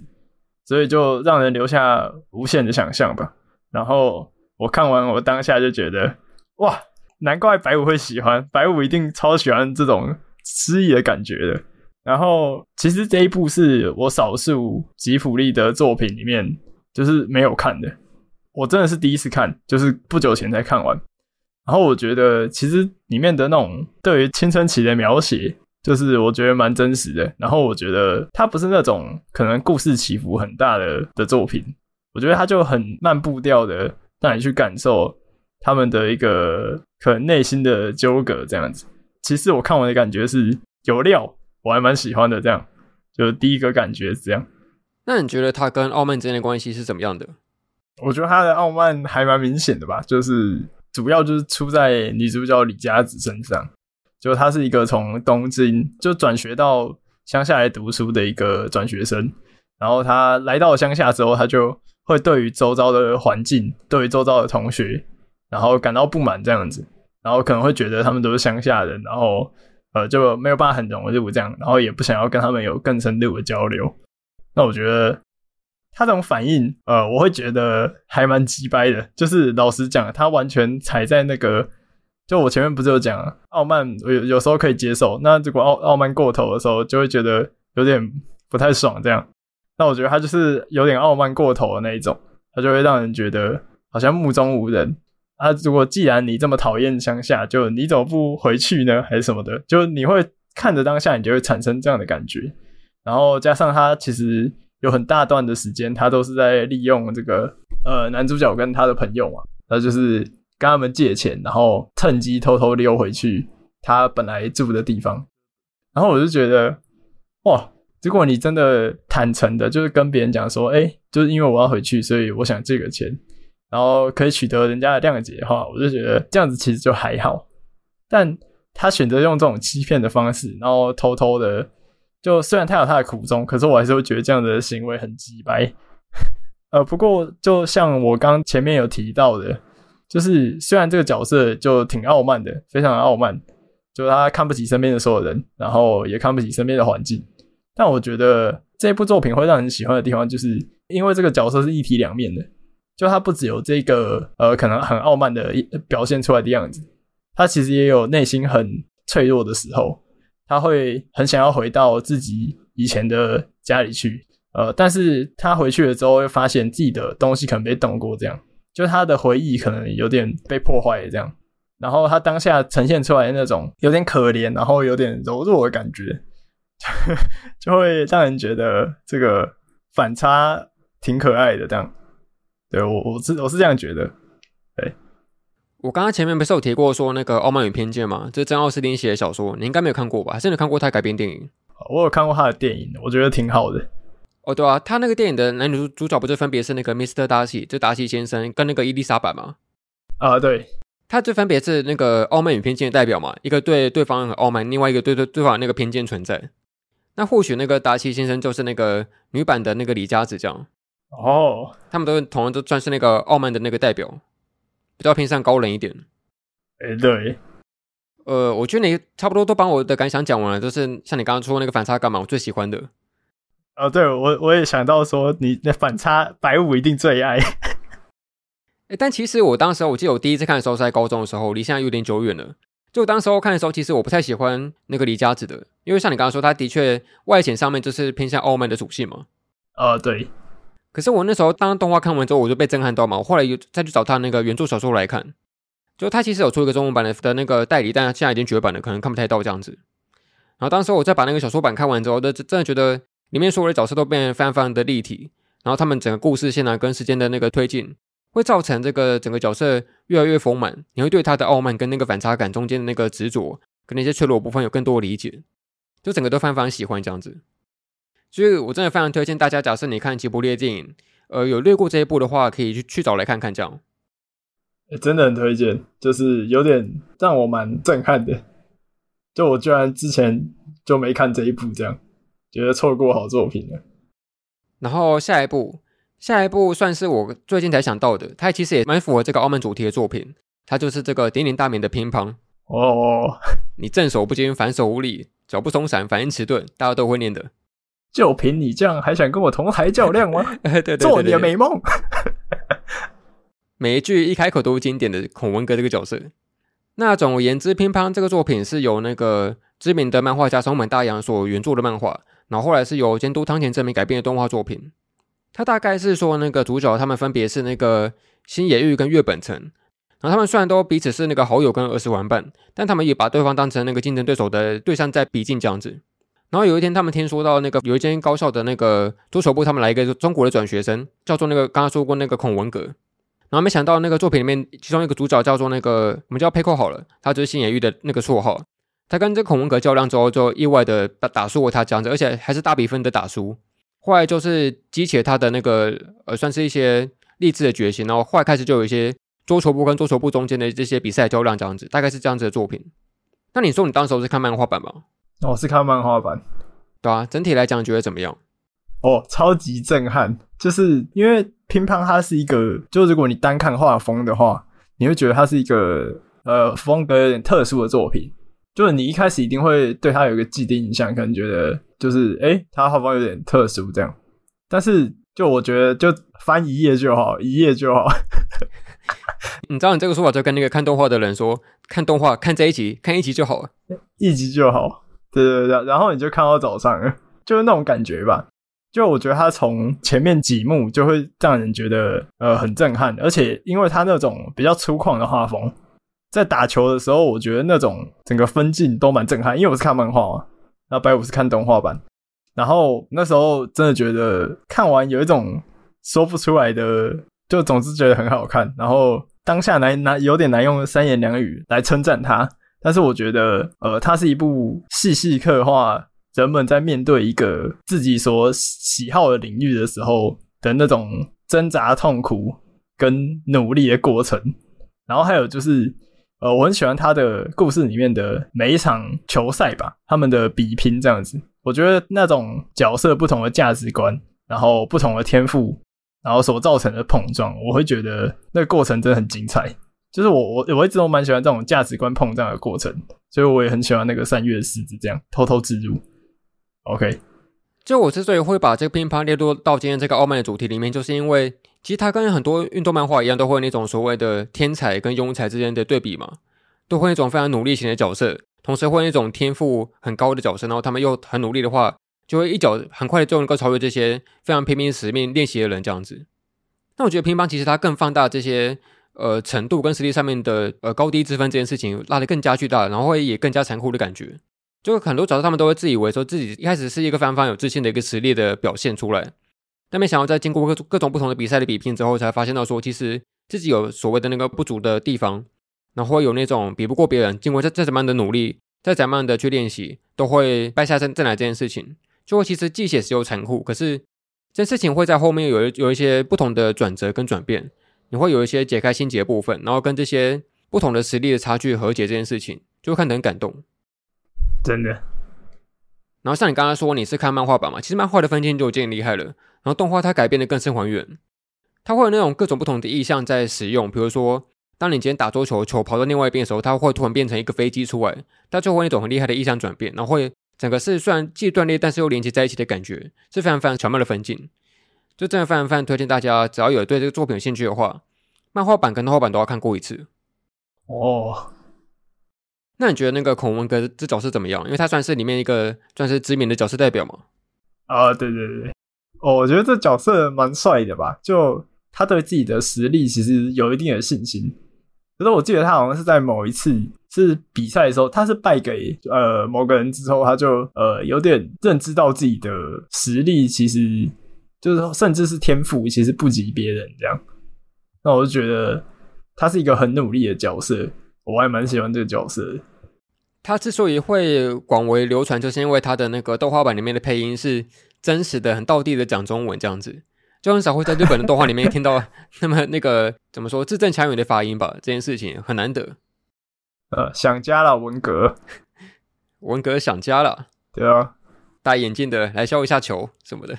所以就让人留下无限的想象吧。然后我看完，我当下就觉得，哇，难怪白五会喜欢，白五一定超喜欢这种诗意的感觉的。然后，其实这一部是我少数吉普力的作品里面就是没有看的，我真的是第一次看，就是不久前才看完。然后我觉得，其实里面的那种对于青春期的描写，就是我觉得蛮真实的。然后我觉得它不是那种可能故事起伏很大的的作品，我觉得它就很慢步调的让你去感受他们的一个可能内心的纠葛这样子。其实我看完的感觉是有料。我还蛮喜欢的，这样就第一个感觉是这样。
那你觉得他跟傲慢之间的关系是怎么样的？
我觉得他的傲慢还蛮明显的吧，就是主要就是出在女主角李佳子身上，就她是一个从东京就转学到乡下来读书的一个转学生，然后她来到乡下之后，她就会对于周遭的环境，对于周遭的同学，然后感到不满这样子，然后可能会觉得他们都是乡下人，然后。呃，就没有办法很融入这样，然后也不想要跟他们有更深入的交流。那我觉得他这种反应，呃，我会觉得还蛮鸡掰的。就是老实讲，他完全踩在那个，就我前面不是有讲，傲慢有有时候可以接受，那如果傲傲慢过头的时候，就会觉得有点不太爽这样。那我觉得他就是有点傲慢过头的那一种，他就会让人觉得好像目中无人。啊，如果既然你这么讨厌乡下，就你怎么不回去呢？还是什么的？就你会看着当下，你就会产生这样的感觉。然后加上他其实有很大段的时间，他都是在利用这个呃男主角跟他的朋友嘛，他就是跟他们借钱，然后趁机偷偷溜回去他本来住的地方。然后我就觉得，哇，如果你真的坦诚的，就是跟别人讲说，哎，就是因为我要回去，所以我想借个钱。然后可以取得人家的谅解的话，我就觉得这样子其实就还好。但他选择用这种欺骗的方式，然后偷偷的，就虽然他有他的苦衷，可是我还是会觉得这样的行为很鸡掰。呃，不过就像我刚前面有提到的，就是虽然这个角色就挺傲慢的，非常的傲慢，就他看不起身边的所有人，然后也看不起身边的环境。但我觉得这部作品会让人喜欢的地方，就是因为这个角色是一体两面的。就他不只有这个呃，可能很傲慢的表现出来的样子，他其实也有内心很脆弱的时候，他会很想要回到自己以前的家里去，呃，但是他回去了之后，会发现自己的东西可能被动过，这样，就他的回忆可能有点被破坏，这样，然后他当下呈现出来的那种有点可怜，然后有点柔弱的感觉，[laughs] 就会让人觉得这个反差挺可爱的，这样。对，我我是我是这样觉得。对，
我刚刚前面不是有提过说那个《傲慢与偏见》吗？这是珍奥斯汀写的小说，你应该没有看过吧？还是你看过他改编电影？
我有看过他的电影，我觉得挺好的。
哦，对啊，他那个电影的男女主角不是分别是那个 Mr. Darcy，就达西先生跟那个伊丽莎白吗？
啊，对，
他这分别是那个傲慢与偏见的代表嘛，一个对对方很傲慢，另外一个对对对方那个偏见存在。那或许那个达西先生就是那个女版的那个李佳子这样。
哦，
他们都同样都算是那个傲慢的那个代表，比较偏向高冷一点。
哎、欸，对，
呃，我觉得你差不多都把我的感想讲完了，就是像你刚刚说那个反差感嘛，我最喜欢的。
哦，对，我我也想到说你的反差白五一定最爱。[laughs]
哎，但其实我当时我记得我第一次看的时候是在高中的时候，离现在有点久远了。就当时候看的时候，其实我不太喜欢那个李家子的，因为像你刚刚说，他的确外显上面就是偏向傲慢的属性嘛。
呃，对。
可是我那时候当动画看完之后，我就被震撼到嘛。我后来又再去找他那个原著小说来看，就他其实有出一个中文版的的那个代理，但现在已经绝版了，可能看不太到这样子。然后当时我再把那个小说版看完之后，真真的觉得里面所有的角色都变得非常非常的立体，然后他们整个故事线呢跟时间的那个推进，会造成这个整个角色越来越丰满。你会对他的傲慢跟那个反差感中间的那个执着跟那些脆弱部分有更多的理解，就整个都非常非常喜欢这样子。所以，我真的非常推荐大家，假设你看吉卜力的电影，呃，有略过这一部的话，可以去去找来看看，这样。
欸，真的很推荐，就是有点让我蛮震撼的。就我居然之前就没看这一部，这样觉得错过好作品了。
然后下一部，下一部算是我最近才想到的，它其实也蛮符合这个澳门主题的作品，它就是这个鼎鼎大名的乒乓。
哦，[laughs]
你正手不精，反手无力，脚不松散，反应迟钝，大家都会念的。
就凭你这样，还想跟我同台较量吗？[laughs]
对对对对对，
做你的美梦。
每一句一开口都是经典的孔文革这个角色。那总而言之，乒乓这个作品是由那个知名的漫画家松本大洋所原作的漫画，然后后来是由监督汤田正美改编的动画作品。他大概是说那个主角他们分别是那个星野玉跟月本城，然后他们虽然都彼此是那个好友跟儿时玩伴，但他们也把对方当成那个竞争对手的对象在比竞这样子。然后有一天，他们听说到那个有一间高校的那个桌球部，他们来一个中国的转学生，叫做那个刚刚说过那个孔文革。然后没想到那个作品里面，其中一个主角叫做那个我们叫佩扣好了，他就是星野玉的那个绰号。他跟这个孔文革较量之后，就意外的打打输过他这样子，而且还是大比分的打输。后来就是激起了他的那个呃，算是一些励志的决心。然后后来开始就有一些桌球部跟桌球部中间的这些比赛较量这样子，大概是这样子的作品。那你说你当时是看漫画版吗？
我、哦、是看漫画版。
对啊，整体来讲你觉得怎么样？
哦，超级震撼，就是因为。乒乓它是一个，就如果你单看画风的话，你会觉得它是一个呃风格有点特殊的作品。就是你一开始一定会对它有一个既定印象，可能觉得就是诶，它画风有点特殊这样。但是就我觉得，就翻一页就好，一页就好。[laughs]
你知道你这个说法就跟那个看动画的人说，看动画看这一集，看一集就好了，[laughs]
一集就好。对对对，然后你就看到早上，[laughs] 就是那种感觉吧。就我觉得他从前面几幕就会让人觉得呃很震撼，而且因为他那种比较粗犷的画风，在打球的时候，我觉得那种整个分镜都蛮震撼。因为我是看漫画嘛，然后白五是看动画版，然后那时候真的觉得看完有一种说不出来的，就总是觉得很好看。然后当下难难有点难用三言两语来称赞它，但是我觉得呃它是一部细细刻画。人们在面对一个自己所喜好的领域的时候的那种挣扎、痛苦跟努力的过程，然后还有就是，呃，我很喜欢他的故事里面的每一场球赛吧，他们的比拼这样子，我觉得那种角色不同的价值观，然后不同的天赋，然后所造成的碰撞，我会觉得那个过程真的很精彩。就是我我我一直都蛮喜欢这种价值观碰撞的过程，所以我也很喜欢那个三月狮子这样偷偷自入。OK，
就我之所以会把这个乒乓列入到今天这个傲慢的主题里面，就是因为其实它跟很多运动漫画一样，都会有那种所谓的天才跟庸才之间的对比嘛，都会那种非常努力型的角色，同时会那种天赋很高的角色，然后他们又很努力的话，就会一脚很快的就能够超越这些非常拼命死命练习的人这样子。那我觉得乒乓其实它更放大这些呃程度跟实力上面的呃高低之分这件事情，拉得更加巨大，然后会也更加残酷的感觉。就很多角色，他们都会自以为说自己一开始是一个非常非常有自信的一个实力的表现出来，但没想到在经过各种各种不同的比赛的比拼之后，才发现到说其实自己有所谓的那个不足的地方，然后会有那种比不过别人，经过再再怎么样的努力，再怎么样的去练习，都会败下阵阵来这件事情，就会其实既写实又残酷。可是这件事情会在后面有有一些不同的转折跟转变，你会有一些解开心结的部分，然后跟这些不同的实力的差距和解这件事情，就会看得很感动。
真的，
然后像你刚刚说你是看漫画版嘛，其实漫画的分镜就已经很厉害了，然后动画它改编的更是还原，它会有那种各种不同的意象在使用，比如说当你今天打桌球，球跑到另外一边的时候，它会突然变成一个飞机出来，它就会那种很厉害的意象转变，然后会整个是虽然既断裂但是又连接在一起的感觉，是非常非常巧妙的分镜，就真的非常非常推荐大家，只要有对这个作品有兴趣的话，漫画版跟动画版都要看过一次
哦。
那你觉得那个孔文革这角色怎么样？因为他算是里面一个算是知名的角色代表嘛。
啊，对对对，哦，我觉得这角色蛮帅的吧？就他对自己的实力其实有一定的信心。可是我记得他好像是在某一次是比赛的时候，他是败给呃某个人之后，他就呃有点认知到自己的实力，其实就是甚至是天赋，其实不及别人这样。那我就觉得他是一个很努力的角色。我还蛮喜欢这个角色的。
他之所以会广为流传，就是因为他的那个动画版里面的配音是真实的、很道地的讲中文，这样子，就很少会在日本的动画里面 [laughs] 听到那么那个怎么说字正腔圆的发音吧。这件事情很难得。
呃，想家了，文革，
文革想家了。
对啊，
戴眼镜的来削一下球什么的。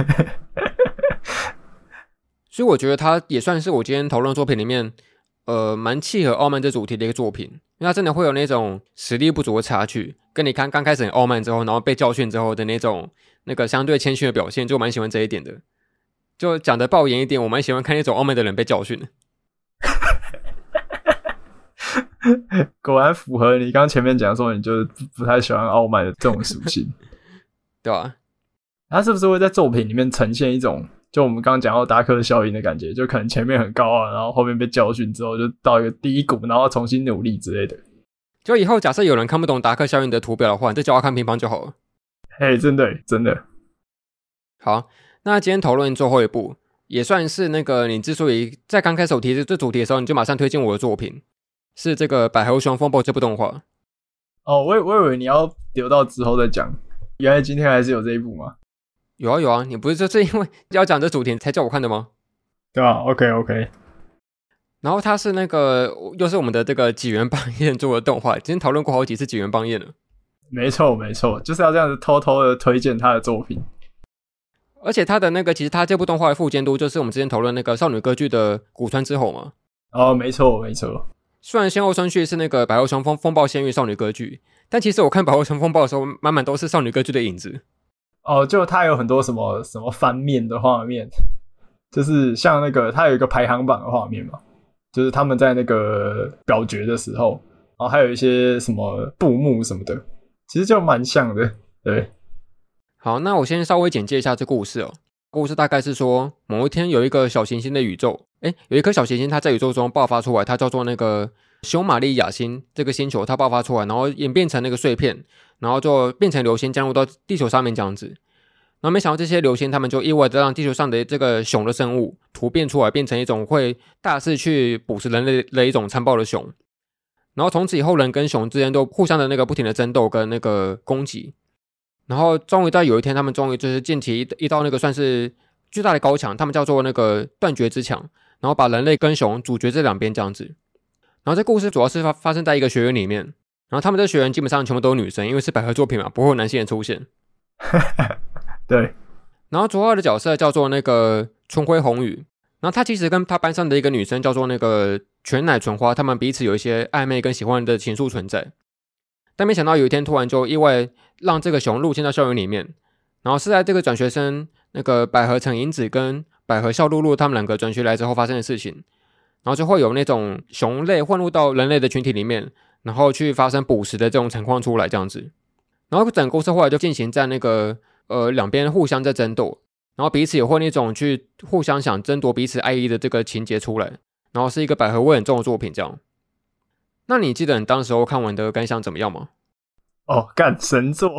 [laughs] 所以我觉得他也算是我今天讨论作品里面。呃，蛮契合傲慢这主题的一个作品，因为它真的会有那种实力不足的差距，跟你看刚开始很傲慢之后，然后被教训之后的那种那个相对谦逊的表现，就蛮喜欢这一点的。就讲的爆言一点，我蛮喜欢看那种傲慢的人被教训的。[laughs]
果然符合你刚前面讲说，你就不太喜欢傲慢的这种属性，[laughs]
对吧？
他是不是会在作品里面呈现一种，就我们刚刚讲到达克效应的感觉，就可能前面很高啊，然后后面被教训之后，就到一个低谷，然后重新努力之类的。
就以后假设有人看不懂达克效应的图表的话，你就教他看乒乓就好了。
嘿，真的真的。
好，那今天讨论最后一部，也算是那个你之所以在刚开始提这主题的时候，你就马上推荐我的作品，是这个《百合熊风暴》这部动画。
哦，我我以为你要留到之后再讲，原来今天还是有这一部吗？
有啊有啊，你不是就是因为 [laughs] 要讲这主题才叫我看的吗？
对啊，OK OK。
然后它是那个又是我们的这个几元邦彦做的动画，今天讨论过好几次几元邦彦了。
没错没错，就是要这样子偷偷的推荐他的作品。
而且他的那个其实他这部动画的副监督就是我们之前讨论那个少女歌剧的古川之后嘛。
哦，没错没错。
虽然先后顺序是那个百合熊风风暴仙域少女歌剧，但其实我看百合熊风暴的时候，满满都是少女歌剧的影子。
哦，就它有很多什么什么翻面的画面，就是像那个它有一个排行榜的画面嘛，就是他们在那个表决的时候，然后还有一些什么布幕什么的，其实就蛮像的。对，
好，那我先稍微简介一下这故事哦。故事大概是说，某一天有一个小行星的宇宙，诶，有一颗小行星它在宇宙中爆发出来，它叫做那个熊玛利亚星，这个星球它爆发出来，然后演变成那个碎片。然后就变成流星降落到地球上面这样子，然后没想到这些流星，他们就意外的让地球上的这个熊的生物突变出来，变成一种会大肆去捕食人类的一种残暴的熊。然后从此以后，人跟熊之间都互相的那个不停的争斗跟那个攻击。然后终于在有一天，他们终于就是建起一一道那个算是巨大的高墙，他们叫做那个断绝之墙，然后把人类跟熊阻绝这两边这样子。然后这故事主要是发发生在一个学院里面。然后他们这学员基本上全部都是女生，因为是百合作品嘛，不会有男性的出现。[laughs]
对。
然后主要的角色叫做那个春辉红羽，然后他其实跟他班上的一个女生叫做那个全乃纯花，他们彼此有一些暧昧跟喜欢的情愫存在。但没想到有一天突然就意外让这个熊入侵到校园里面，然后是在这个转学生那个百合城银子跟百合笑露露他们两个转学来之后发生的事情，然后就会有那种熊类混入到人类的群体里面。然后去发生捕食的这种情况出来，这样子，然后整个故事后来就进行在那个呃两边互相在争斗，然后彼此也会那种去互相想争夺彼此爱意的这个情节出来，然后是一个百合味很重的作品，这样。那你记得你当时候看完的感想怎么样吗？
哦，干神作，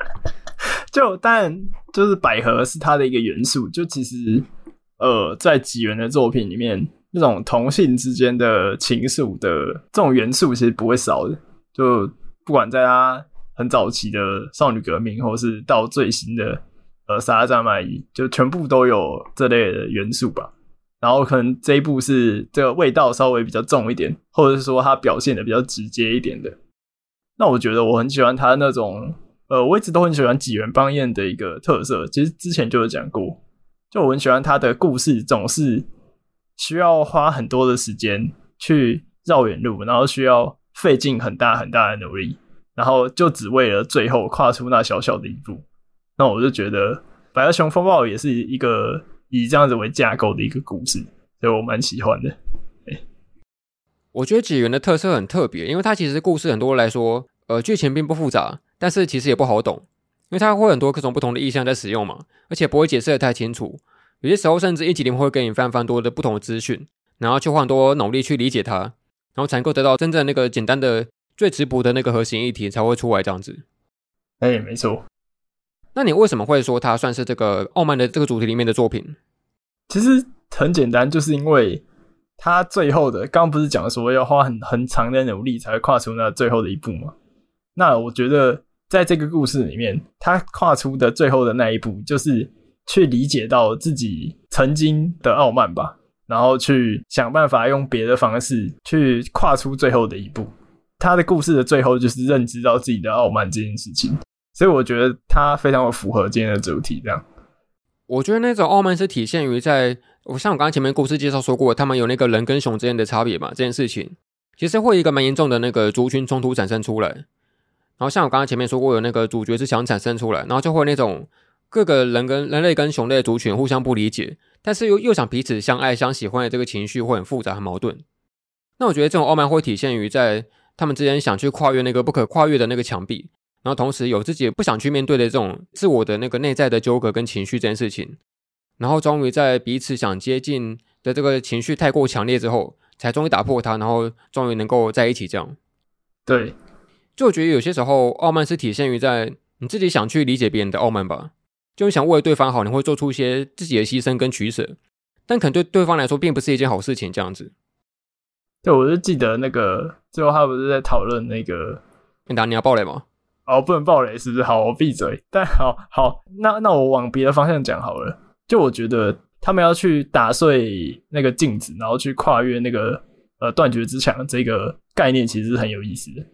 [laughs] 就当然就是百合是它的一个元素，就其实呃在几元的作品里面。那种同性之间的情愫的这种元素其实不会少的，就不管在他很早期的少女革命，或是到最新的呃萨拉扎麦伊，就全部都有这类的元素吧。然后可能这一部是这个味道稍微比较重一点，或者是说它表现的比较直接一点的。那我觉得我很喜欢他那种，呃，我一直都很喜欢吉原邦彦的一个特色，其实之前就有讲过，就我很喜欢他的故事总是。需要花很多的时间去绕远路，然后需要费尽很大很大的努力，然后就只为了最后跨出那小小的一步。那我就觉得《百合熊风暴》也是一个以这样子为架构的一个故事，所以我蛮喜欢的。
我觉得吉原的特色很特别，因为它其实故事很多来说，呃，剧情并不复杂，但是其实也不好懂，因为它会很多各种不同的意象在使用嘛，而且不会解释的太清楚。有些时候，甚至一集里面会给你非常非常多的不同的资讯，然后去花很多脑力去理解它，然后才能够得到真正那个简单的、最直朴的那个核心议题才会出来这样子。
哎、欸，没错。
那你为什么会说它算是这个傲慢的这个主题里面的作品？
其实很简单，就是因为它最后的，刚刚不是讲说要花很很长的努力才会跨出那最后的一步吗？那我觉得在这个故事里面，它跨出的最后的那一步就是。去理解到自己曾经的傲慢吧，然后去想办法用别的方式去跨出最后的一步。他的故事的最后就是认知到自己的傲慢这件事情，所以我觉得他非常的符合今天的主题。这样，
我觉得那种傲慢是体现于在，我像我刚刚前面故事介绍说过，他们有那个人跟熊之间的差别嘛，这件事情其实会一个蛮严重的那个族群冲突产生出来。然后像我刚刚前面说过，有那个主角是想产生出来，然后就会那种。各个人跟人类跟熊类的族群互相不理解，但是又又想彼此相爱相喜欢的这个情绪会很复杂很矛盾。那我觉得这种傲慢会体现于在他们之间想去跨越那个不可跨越的那个墙壁，然后同时有自己不想去面对的这种自我的那个内在的纠葛跟情绪这件事情，然后终于在彼此想接近的这个情绪太过强烈之后，才终于打破它，然后终于能够在一起这样。
对，
就我觉得有些时候傲慢是体现于在你自己想去理解别人的傲慢吧，就你想为对方好，你会做出一些自己的牺牲跟取舍，但可能对对方来说并不是一件好事情这样子。
对，我就记得那个最后他不是在讨论那个，
你打你要爆雷吗？
哦，不能爆雷是不是？好，我闭嘴。但好好，那那我往别的方向讲好了。就我觉得他们要去打碎那个镜子，然后去跨越那个呃断绝之墙这个概念，其实是很有意思的。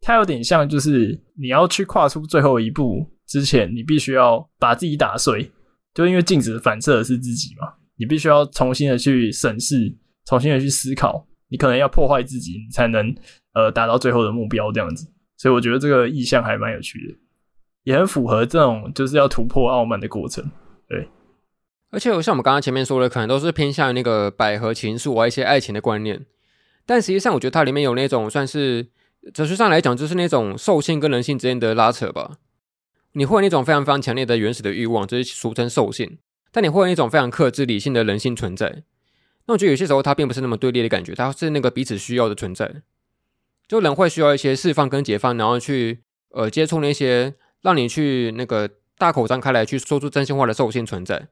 它有点像，就是你要去跨出最后一步之前，你必须要把自己打碎。就因为镜子反射的是自己嘛，你必须要重新的去审视，重新的去思考。你可能要破坏自己，你才能呃达到最后的目标这样子，所以我觉得这个意象还蛮有趣的，也很符合这种就是要突破傲慢的过程。对，
而且像我们刚刚前面说的，可能都是偏向于那个百合情愫啊一些爱情的观念，但实际上我觉得它里面有那种算是哲学上来讲，就是那种兽性跟人性之间的拉扯吧。你会有那种非常非常强烈的原始的欲望，就是俗称兽性，但你会有那种非常克制理性的人性存在。那我觉得有些时候它并不是那么对立的感觉，它是那个彼此需要的存在。就人会需要一些释放跟解放，然后去呃接触那些让你去那个大口张开来去说出真心话的兽性存在。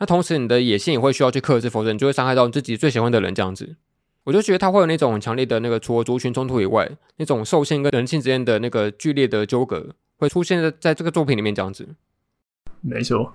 那同时你的野性也会需要去克制，否则你就会伤害到你自己最喜欢的人这样子。我就觉得它会有那种很强烈的那个除了族群冲突以外，那种兽性跟人性之间的那个剧烈的纠葛会出现在在这个作品里面这样子。
没错，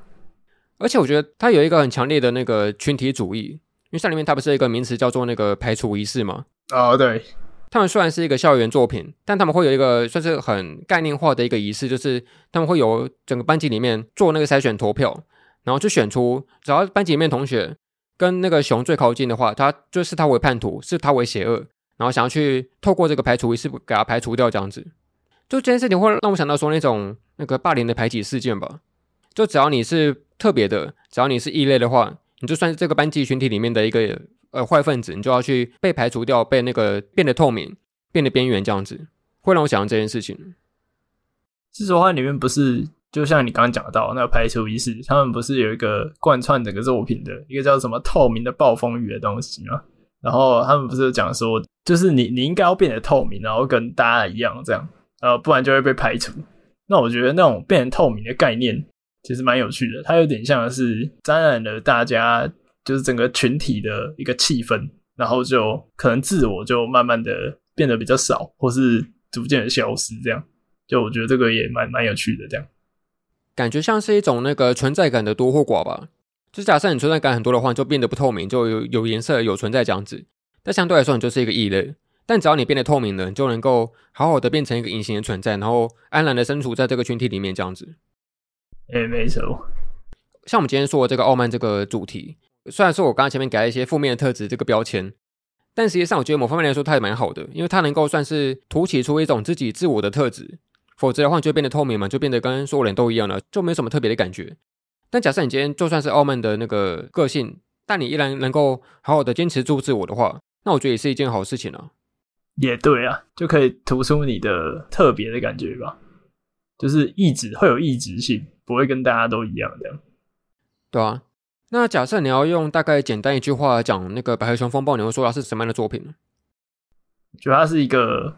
而且我觉得它有一个很强烈的那个群体主义。因为像里面它不是有一个名词叫做那个排除仪式嘛？
哦，oh, 对，
他们虽然是一个校园作品，但他们会有一个算是很概念化的一个仪式，就是他们会有整个班级里面做那个筛选投票，然后就选出只要班级里面同学跟那个熊最靠近的话，他就视他为叛徒，视他为邪恶，然后想要去透过这个排除仪式给他排除掉这样子。就这件事情会让我想到说那种那个霸凌的排挤事件吧。就只要你是特别的，只要你是异类的话。你就算是这个班级群体里面的一个呃坏分子，你就要去被排除掉，被那个变得透明，变得边缘这样子，会让我想到这件事情。
是说它里面不是就像你刚刚讲到那个排除仪式，他们不是有一个贯穿整个作品的一个叫什么透明的暴风雨的东西吗？然后他们不是讲说，就是你你应该要变得透明，然后跟大家一样这样，呃，不然就会被排除。那我觉得那种变成透明的概念。其实蛮有趣的，它有点像是沾染了大家，就是整个群体的一个气氛，然后就可能自我就慢慢的变得比较少，或是逐渐的消失，这样。就我觉得这个也蛮蛮有趣的，这样。
感觉像是一种那个存在感的多或寡吧。就假设你存在感很多的话，就变得不透明，就有有颜色、有存在这样子。但相对来说，你就是一个异类。但只要你变得透明了，你就能够好好的变成一个隐形的存在，然后安然的身处在这个群体里面这样子。
哎、欸，没错。
像我们今天说的这个傲慢这个主题，虽然说我刚刚前面给了一些负面的特质这个标签，但实际上我觉得某方面来说它也蛮好的，因为它能够算是凸起出一种自己自我的特质。否则的话，你就会变得透明嘛，就变得跟所有人都一样了，就没什么特别的感觉。但假设你今天就算是傲慢的那个个性，但你依然能够好好的坚持住自我的话，那我觉得也是一件好事情啊。
也对啊，就可以突出你的特别的感觉吧，就是异质会有异质性。不会跟大家都一样这样，
对啊。那假设你要用大概简单一句话讲那个《百合熊风暴》，你会说它是什么样的作品呢？
我觉得它是一个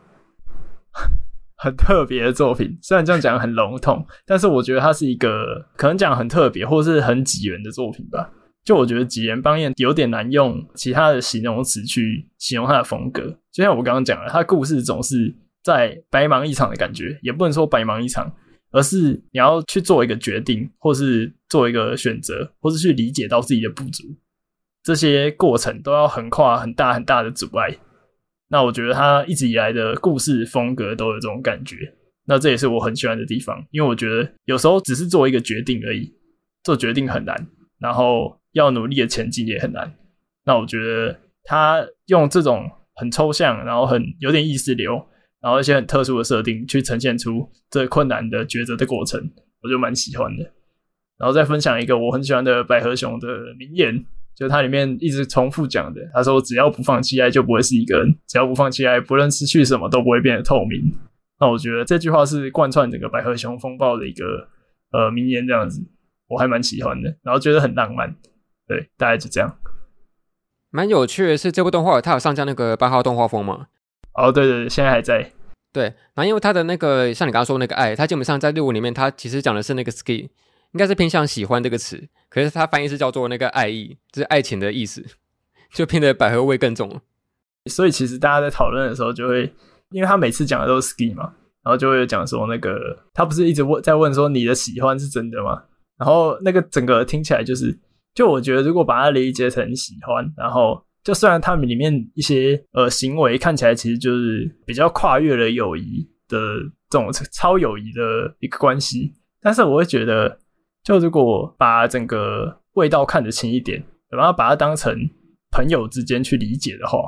[laughs] 很特别的作品，虽然这样讲很笼统，但是我觉得它是一个可能讲很特别或是很几元的作品吧。就我觉得几元邦彦有点难用其他的形容词去形容他的风格，就像我刚刚讲的，他故事总是在白忙一场的感觉，也不能说白忙一场。而是你要去做一个决定，或是做一个选择，或是去理解到自己的不足，这些过程都要横跨很大很大的阻碍。那我觉得他一直以来的故事风格都有这种感觉，那这也是我很喜欢的地方。因为我觉得有时候只是做一个决定而已，做决定很难，然后要努力的前进也很难。那我觉得他用这种很抽象，然后很有点意识流。然后一些很特殊的设定，去呈现出这困难的抉择的过程，我就蛮喜欢的。然后再分享一个我很喜欢的百合熊的名言，就它里面一直重复讲的，他说只要不放弃爱，就不会是一个人；只要不放弃爱，不论失去什么都不会变得透明。那我觉得这句话是贯穿整个百合熊风暴的一个呃名言，这样子我还蛮喜欢的，然后觉得很浪漫。对，大概就这样。
蛮有趣的是，这部动画它有上架那个八号动画风吗？
哦，对对对，现在还在。
对，然后因为它的那个像你刚刚说的那个爱，它基本上在日文里面，它其实讲的是那个 ski，应该是偏向喜欢这个词，可是它翻译是叫做那个爱意，就是爱情的意思，[laughs] 就变得百合味更重了。
所以其实大家在讨论的时候，就会因为他每次讲的都是 ski 嘛，然后就会讲说那个他不是一直问在问说你的喜欢是真的吗？然后那个整个听起来就是，就我觉得如果把它理解成喜欢，然后。就虽然他们里面一些呃行为看起来其实就是比较跨越了友谊的这种超友谊的一个关系，但是我会觉得，就如果把整个味道看得轻一点，然后把它当成朋友之间去理解的话，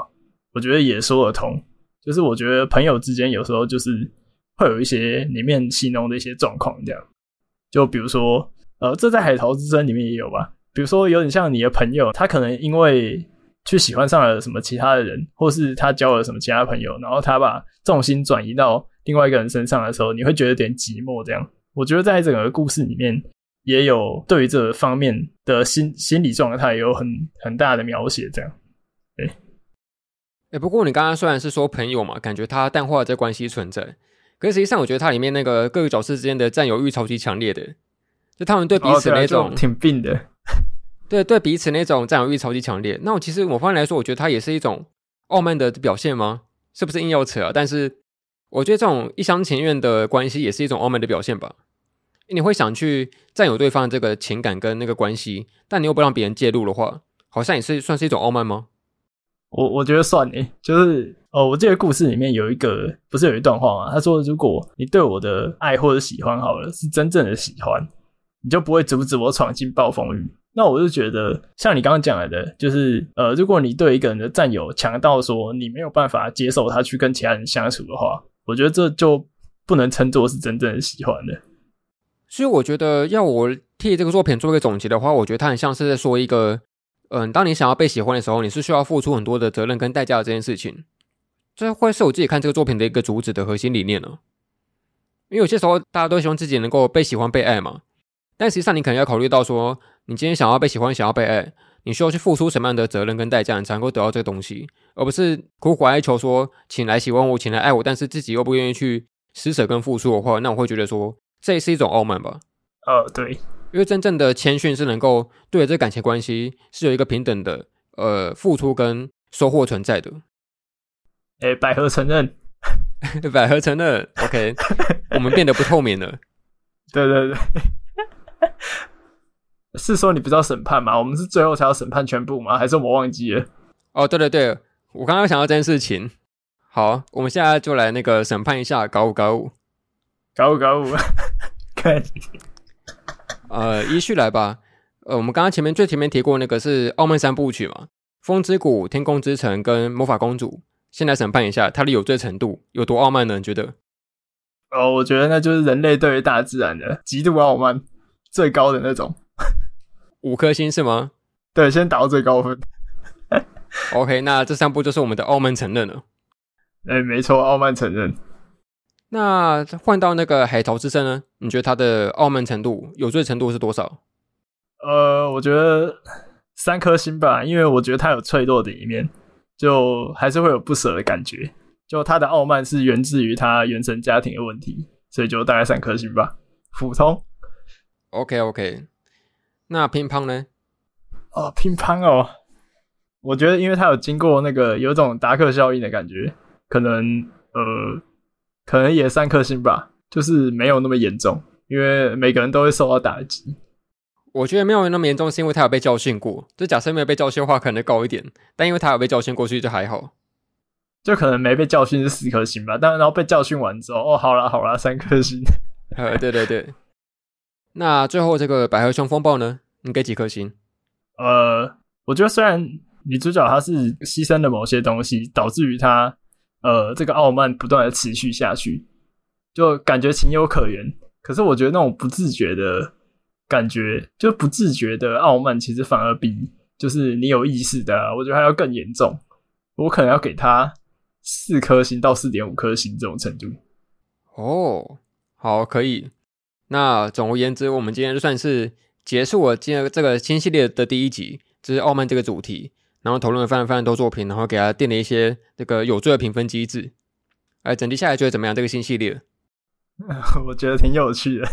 我觉得也说得通。就是我觉得朋友之间有时候就是会有一些里面戏弄的一些状况，这样。就比如说，呃，这在《海涛之声》里面也有吧？比如说，有点像你的朋友，他可能因为去喜欢上了什么其他的人，或是他交了什么其他朋友，然后他把重心转移到另外一个人身上的时候，你会觉得有点寂寞。这样，我觉得在整个故事里面也有对于这方面的心心理状态有很很大的描写。这样，对。
哎、欸，不过你刚刚虽然是说朋友嘛，感觉他淡化这关系存在，可是实际上我觉得它里面那个各个角色之间的占有欲超级强烈的，就他们对彼此那种、哦啊、
挺病的。
对 [laughs] 对，彼此那种占有欲超级强烈。那我其实某方面来说，我觉得它也是一种傲慢的表现吗？是不是硬要扯啊？但是我觉得这种一厢情愿的关系也是一种傲慢的表现吧。你会想去占有对方这个情感跟那个关系，但你又不让别人介入的话，好像也是算是一种傲慢吗？
我我觉得算诶，就是哦，我记得故事里面有一个不是有一段话吗？他说：“如果你对我的爱或者喜欢好了，是真正的喜欢，你就不会阻止我闯进暴风雨。”那我就觉得，像你刚刚讲来的，就是呃，如果你对一个人的占有强到说你没有办法接受他去跟其他人相处的话，我觉得这就不能称作是真正的喜欢了。
所以我觉得，要我替这个作品做一个总结的话，我觉得它很像是在说一个，嗯、当你想要被喜欢的时候，你是需要付出很多的责任跟代价的这件事情。这会是我自己看这个作品的一个主旨的核心理念呢。因为有些时候大家都希望自己能够被喜欢、被爱嘛。但实际上，你可能要考虑到说，你今天想要被喜欢、想要被爱，你需要去付出什么样的责任跟代价，你才能够得到这个东西，而不是苦苦哀求说，请来喜欢我，请来爱我，但是自己又不愿意去施舍跟付出的话，那我会觉得说，这也是一种傲慢吧？
呃，对，
因为真正的谦逊是能够对这感情关系是有一个平等的呃付出跟收获存在的。
哎，百合承认，[laughs]
百合承认，OK，[laughs] 我们变得不透明了。
对对对。[laughs] 是说你不知道审判吗？我们是最后才要审判全部吗？还是我忘记了？
哦，对对对，我刚刚想到这件事情。好，我们现在就来那个审判一下搞五搞五，
搞五搞五，[laughs] 看，
呃，依序来吧。呃，我们刚刚前面最前面提过那个是傲慢三部曲嘛，风之谷、天空之城跟魔法公主。先来审判一下它的有罪程度有多傲慢呢？你觉得？
哦，我觉得那就是人类对于大自然的极度傲慢。最高的那种，
五颗星是吗？
对，先打到最高分。
OK，那这三步就是我们的傲慢承认了。
哎、欸，没错，傲慢承认。
那换到那个海涛之声呢？你觉得他的傲慢程度、有罪程度是多少？
呃，我觉得三颗星吧，因为我觉得他有脆弱的一面，就还是会有不舍的感觉。就他的傲慢是源自于他原生家庭的问题，所以就大概三颗星吧，普通。
OK OK，那乒乓呢？
哦，乒乓哦，我觉得因为他有经过那个有种达克效应的感觉，可能呃，可能也三颗星吧，就是没有那么严重，因为每个人都会受到打击。
我觉得没有那么严重，是因为他有被教训过。就假设没有被教训的话，可能高一点，但因为他有被教训过去，就还好。
就可能没被教训是四颗星吧，但然后被教训完之后，哦，好啦好啦，三颗星。
呃，对对对。那最后这个百合熊风暴呢？你给几颗星？
呃，我觉得虽然女主角她是牺牲了某些东西，导致于她呃这个傲慢不断的持续下去，就感觉情有可原。可是我觉得那种不自觉的感觉，就不自觉的傲慢，其实反而比就是你有意识的，我觉得还要更严重，我可能要给他四颗星到四点五颗星这种程度。
哦，好，可以。那总而言之，我们今天就算是结束了今天这个新系列的第一集，就是傲慢这个主题，然后讨论了非常非常多作品，然后给他定了一些这个有罪的评分机制。哎，整体下来觉得怎么样？这个新系列，[laughs]
我觉得挺有趣的，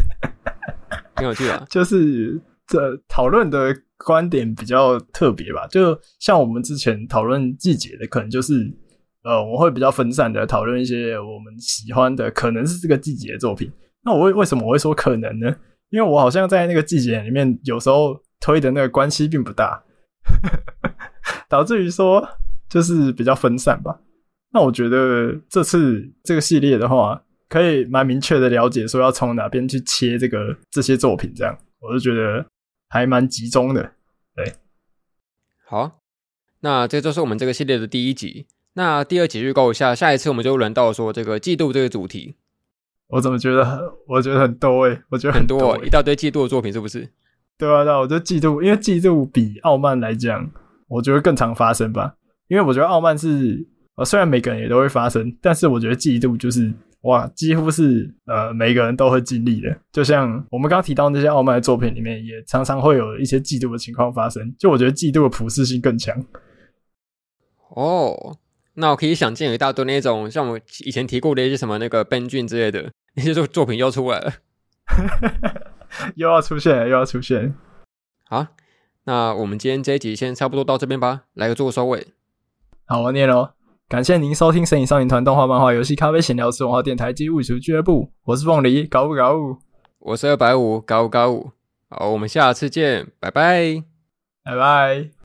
[laughs]
挺有趣的。
就是这讨论的观点比较特别吧，就像我们之前讨论季节的，可能就是呃，我会比较分散的讨论一些我们喜欢的，可能是这个季节的作品。那我为为什么我会说可能呢？因为我好像在那个季节里面，有时候推的那个关系并不大，导致于说就是比较分散吧。那我觉得这次这个系列的话，可以蛮明确的了解说要从哪边去切这个这些作品，这样我就觉得还蛮集中的。对，
好，那这就是我们这个系列的第一集。那第二集预告一下，下一次我们就轮到说这个嫉妒这个主题。
我怎么觉得很，我觉得很多诶、欸，我觉得很多，
一大堆嫉妒的作品是不是？
对啊，对啊，我觉得嫉妒，因为嫉妒比傲慢来讲，我觉得更常发生吧。因为我觉得傲慢是。呃，虽然每个人也都会发生，但是我觉得嫉妒就是哇，几乎是呃每个人都会经历的。就像我们刚刚提到那些傲慢的作品里面，也常常会有一些嫉妒的情况发生。就我觉得嫉妒的普适性更强。
哦，那我可以想见有一大堆那种像我以前提过的一些什么那个悲剧之类的那些作作品又出来了，[laughs]
又要出现了，又要出现。
好，那我们今天这一集先差不多到这边吧，来个做个收尾。
好，我念喽。感谢您收听《神影少年团》动画、漫画、游戏、咖啡闲聊、之文化电台及物语俱乐部。我是凤梨，搞五搞五？
我是二百五，搞五搞五？好，我们下次见，拜拜，
拜拜。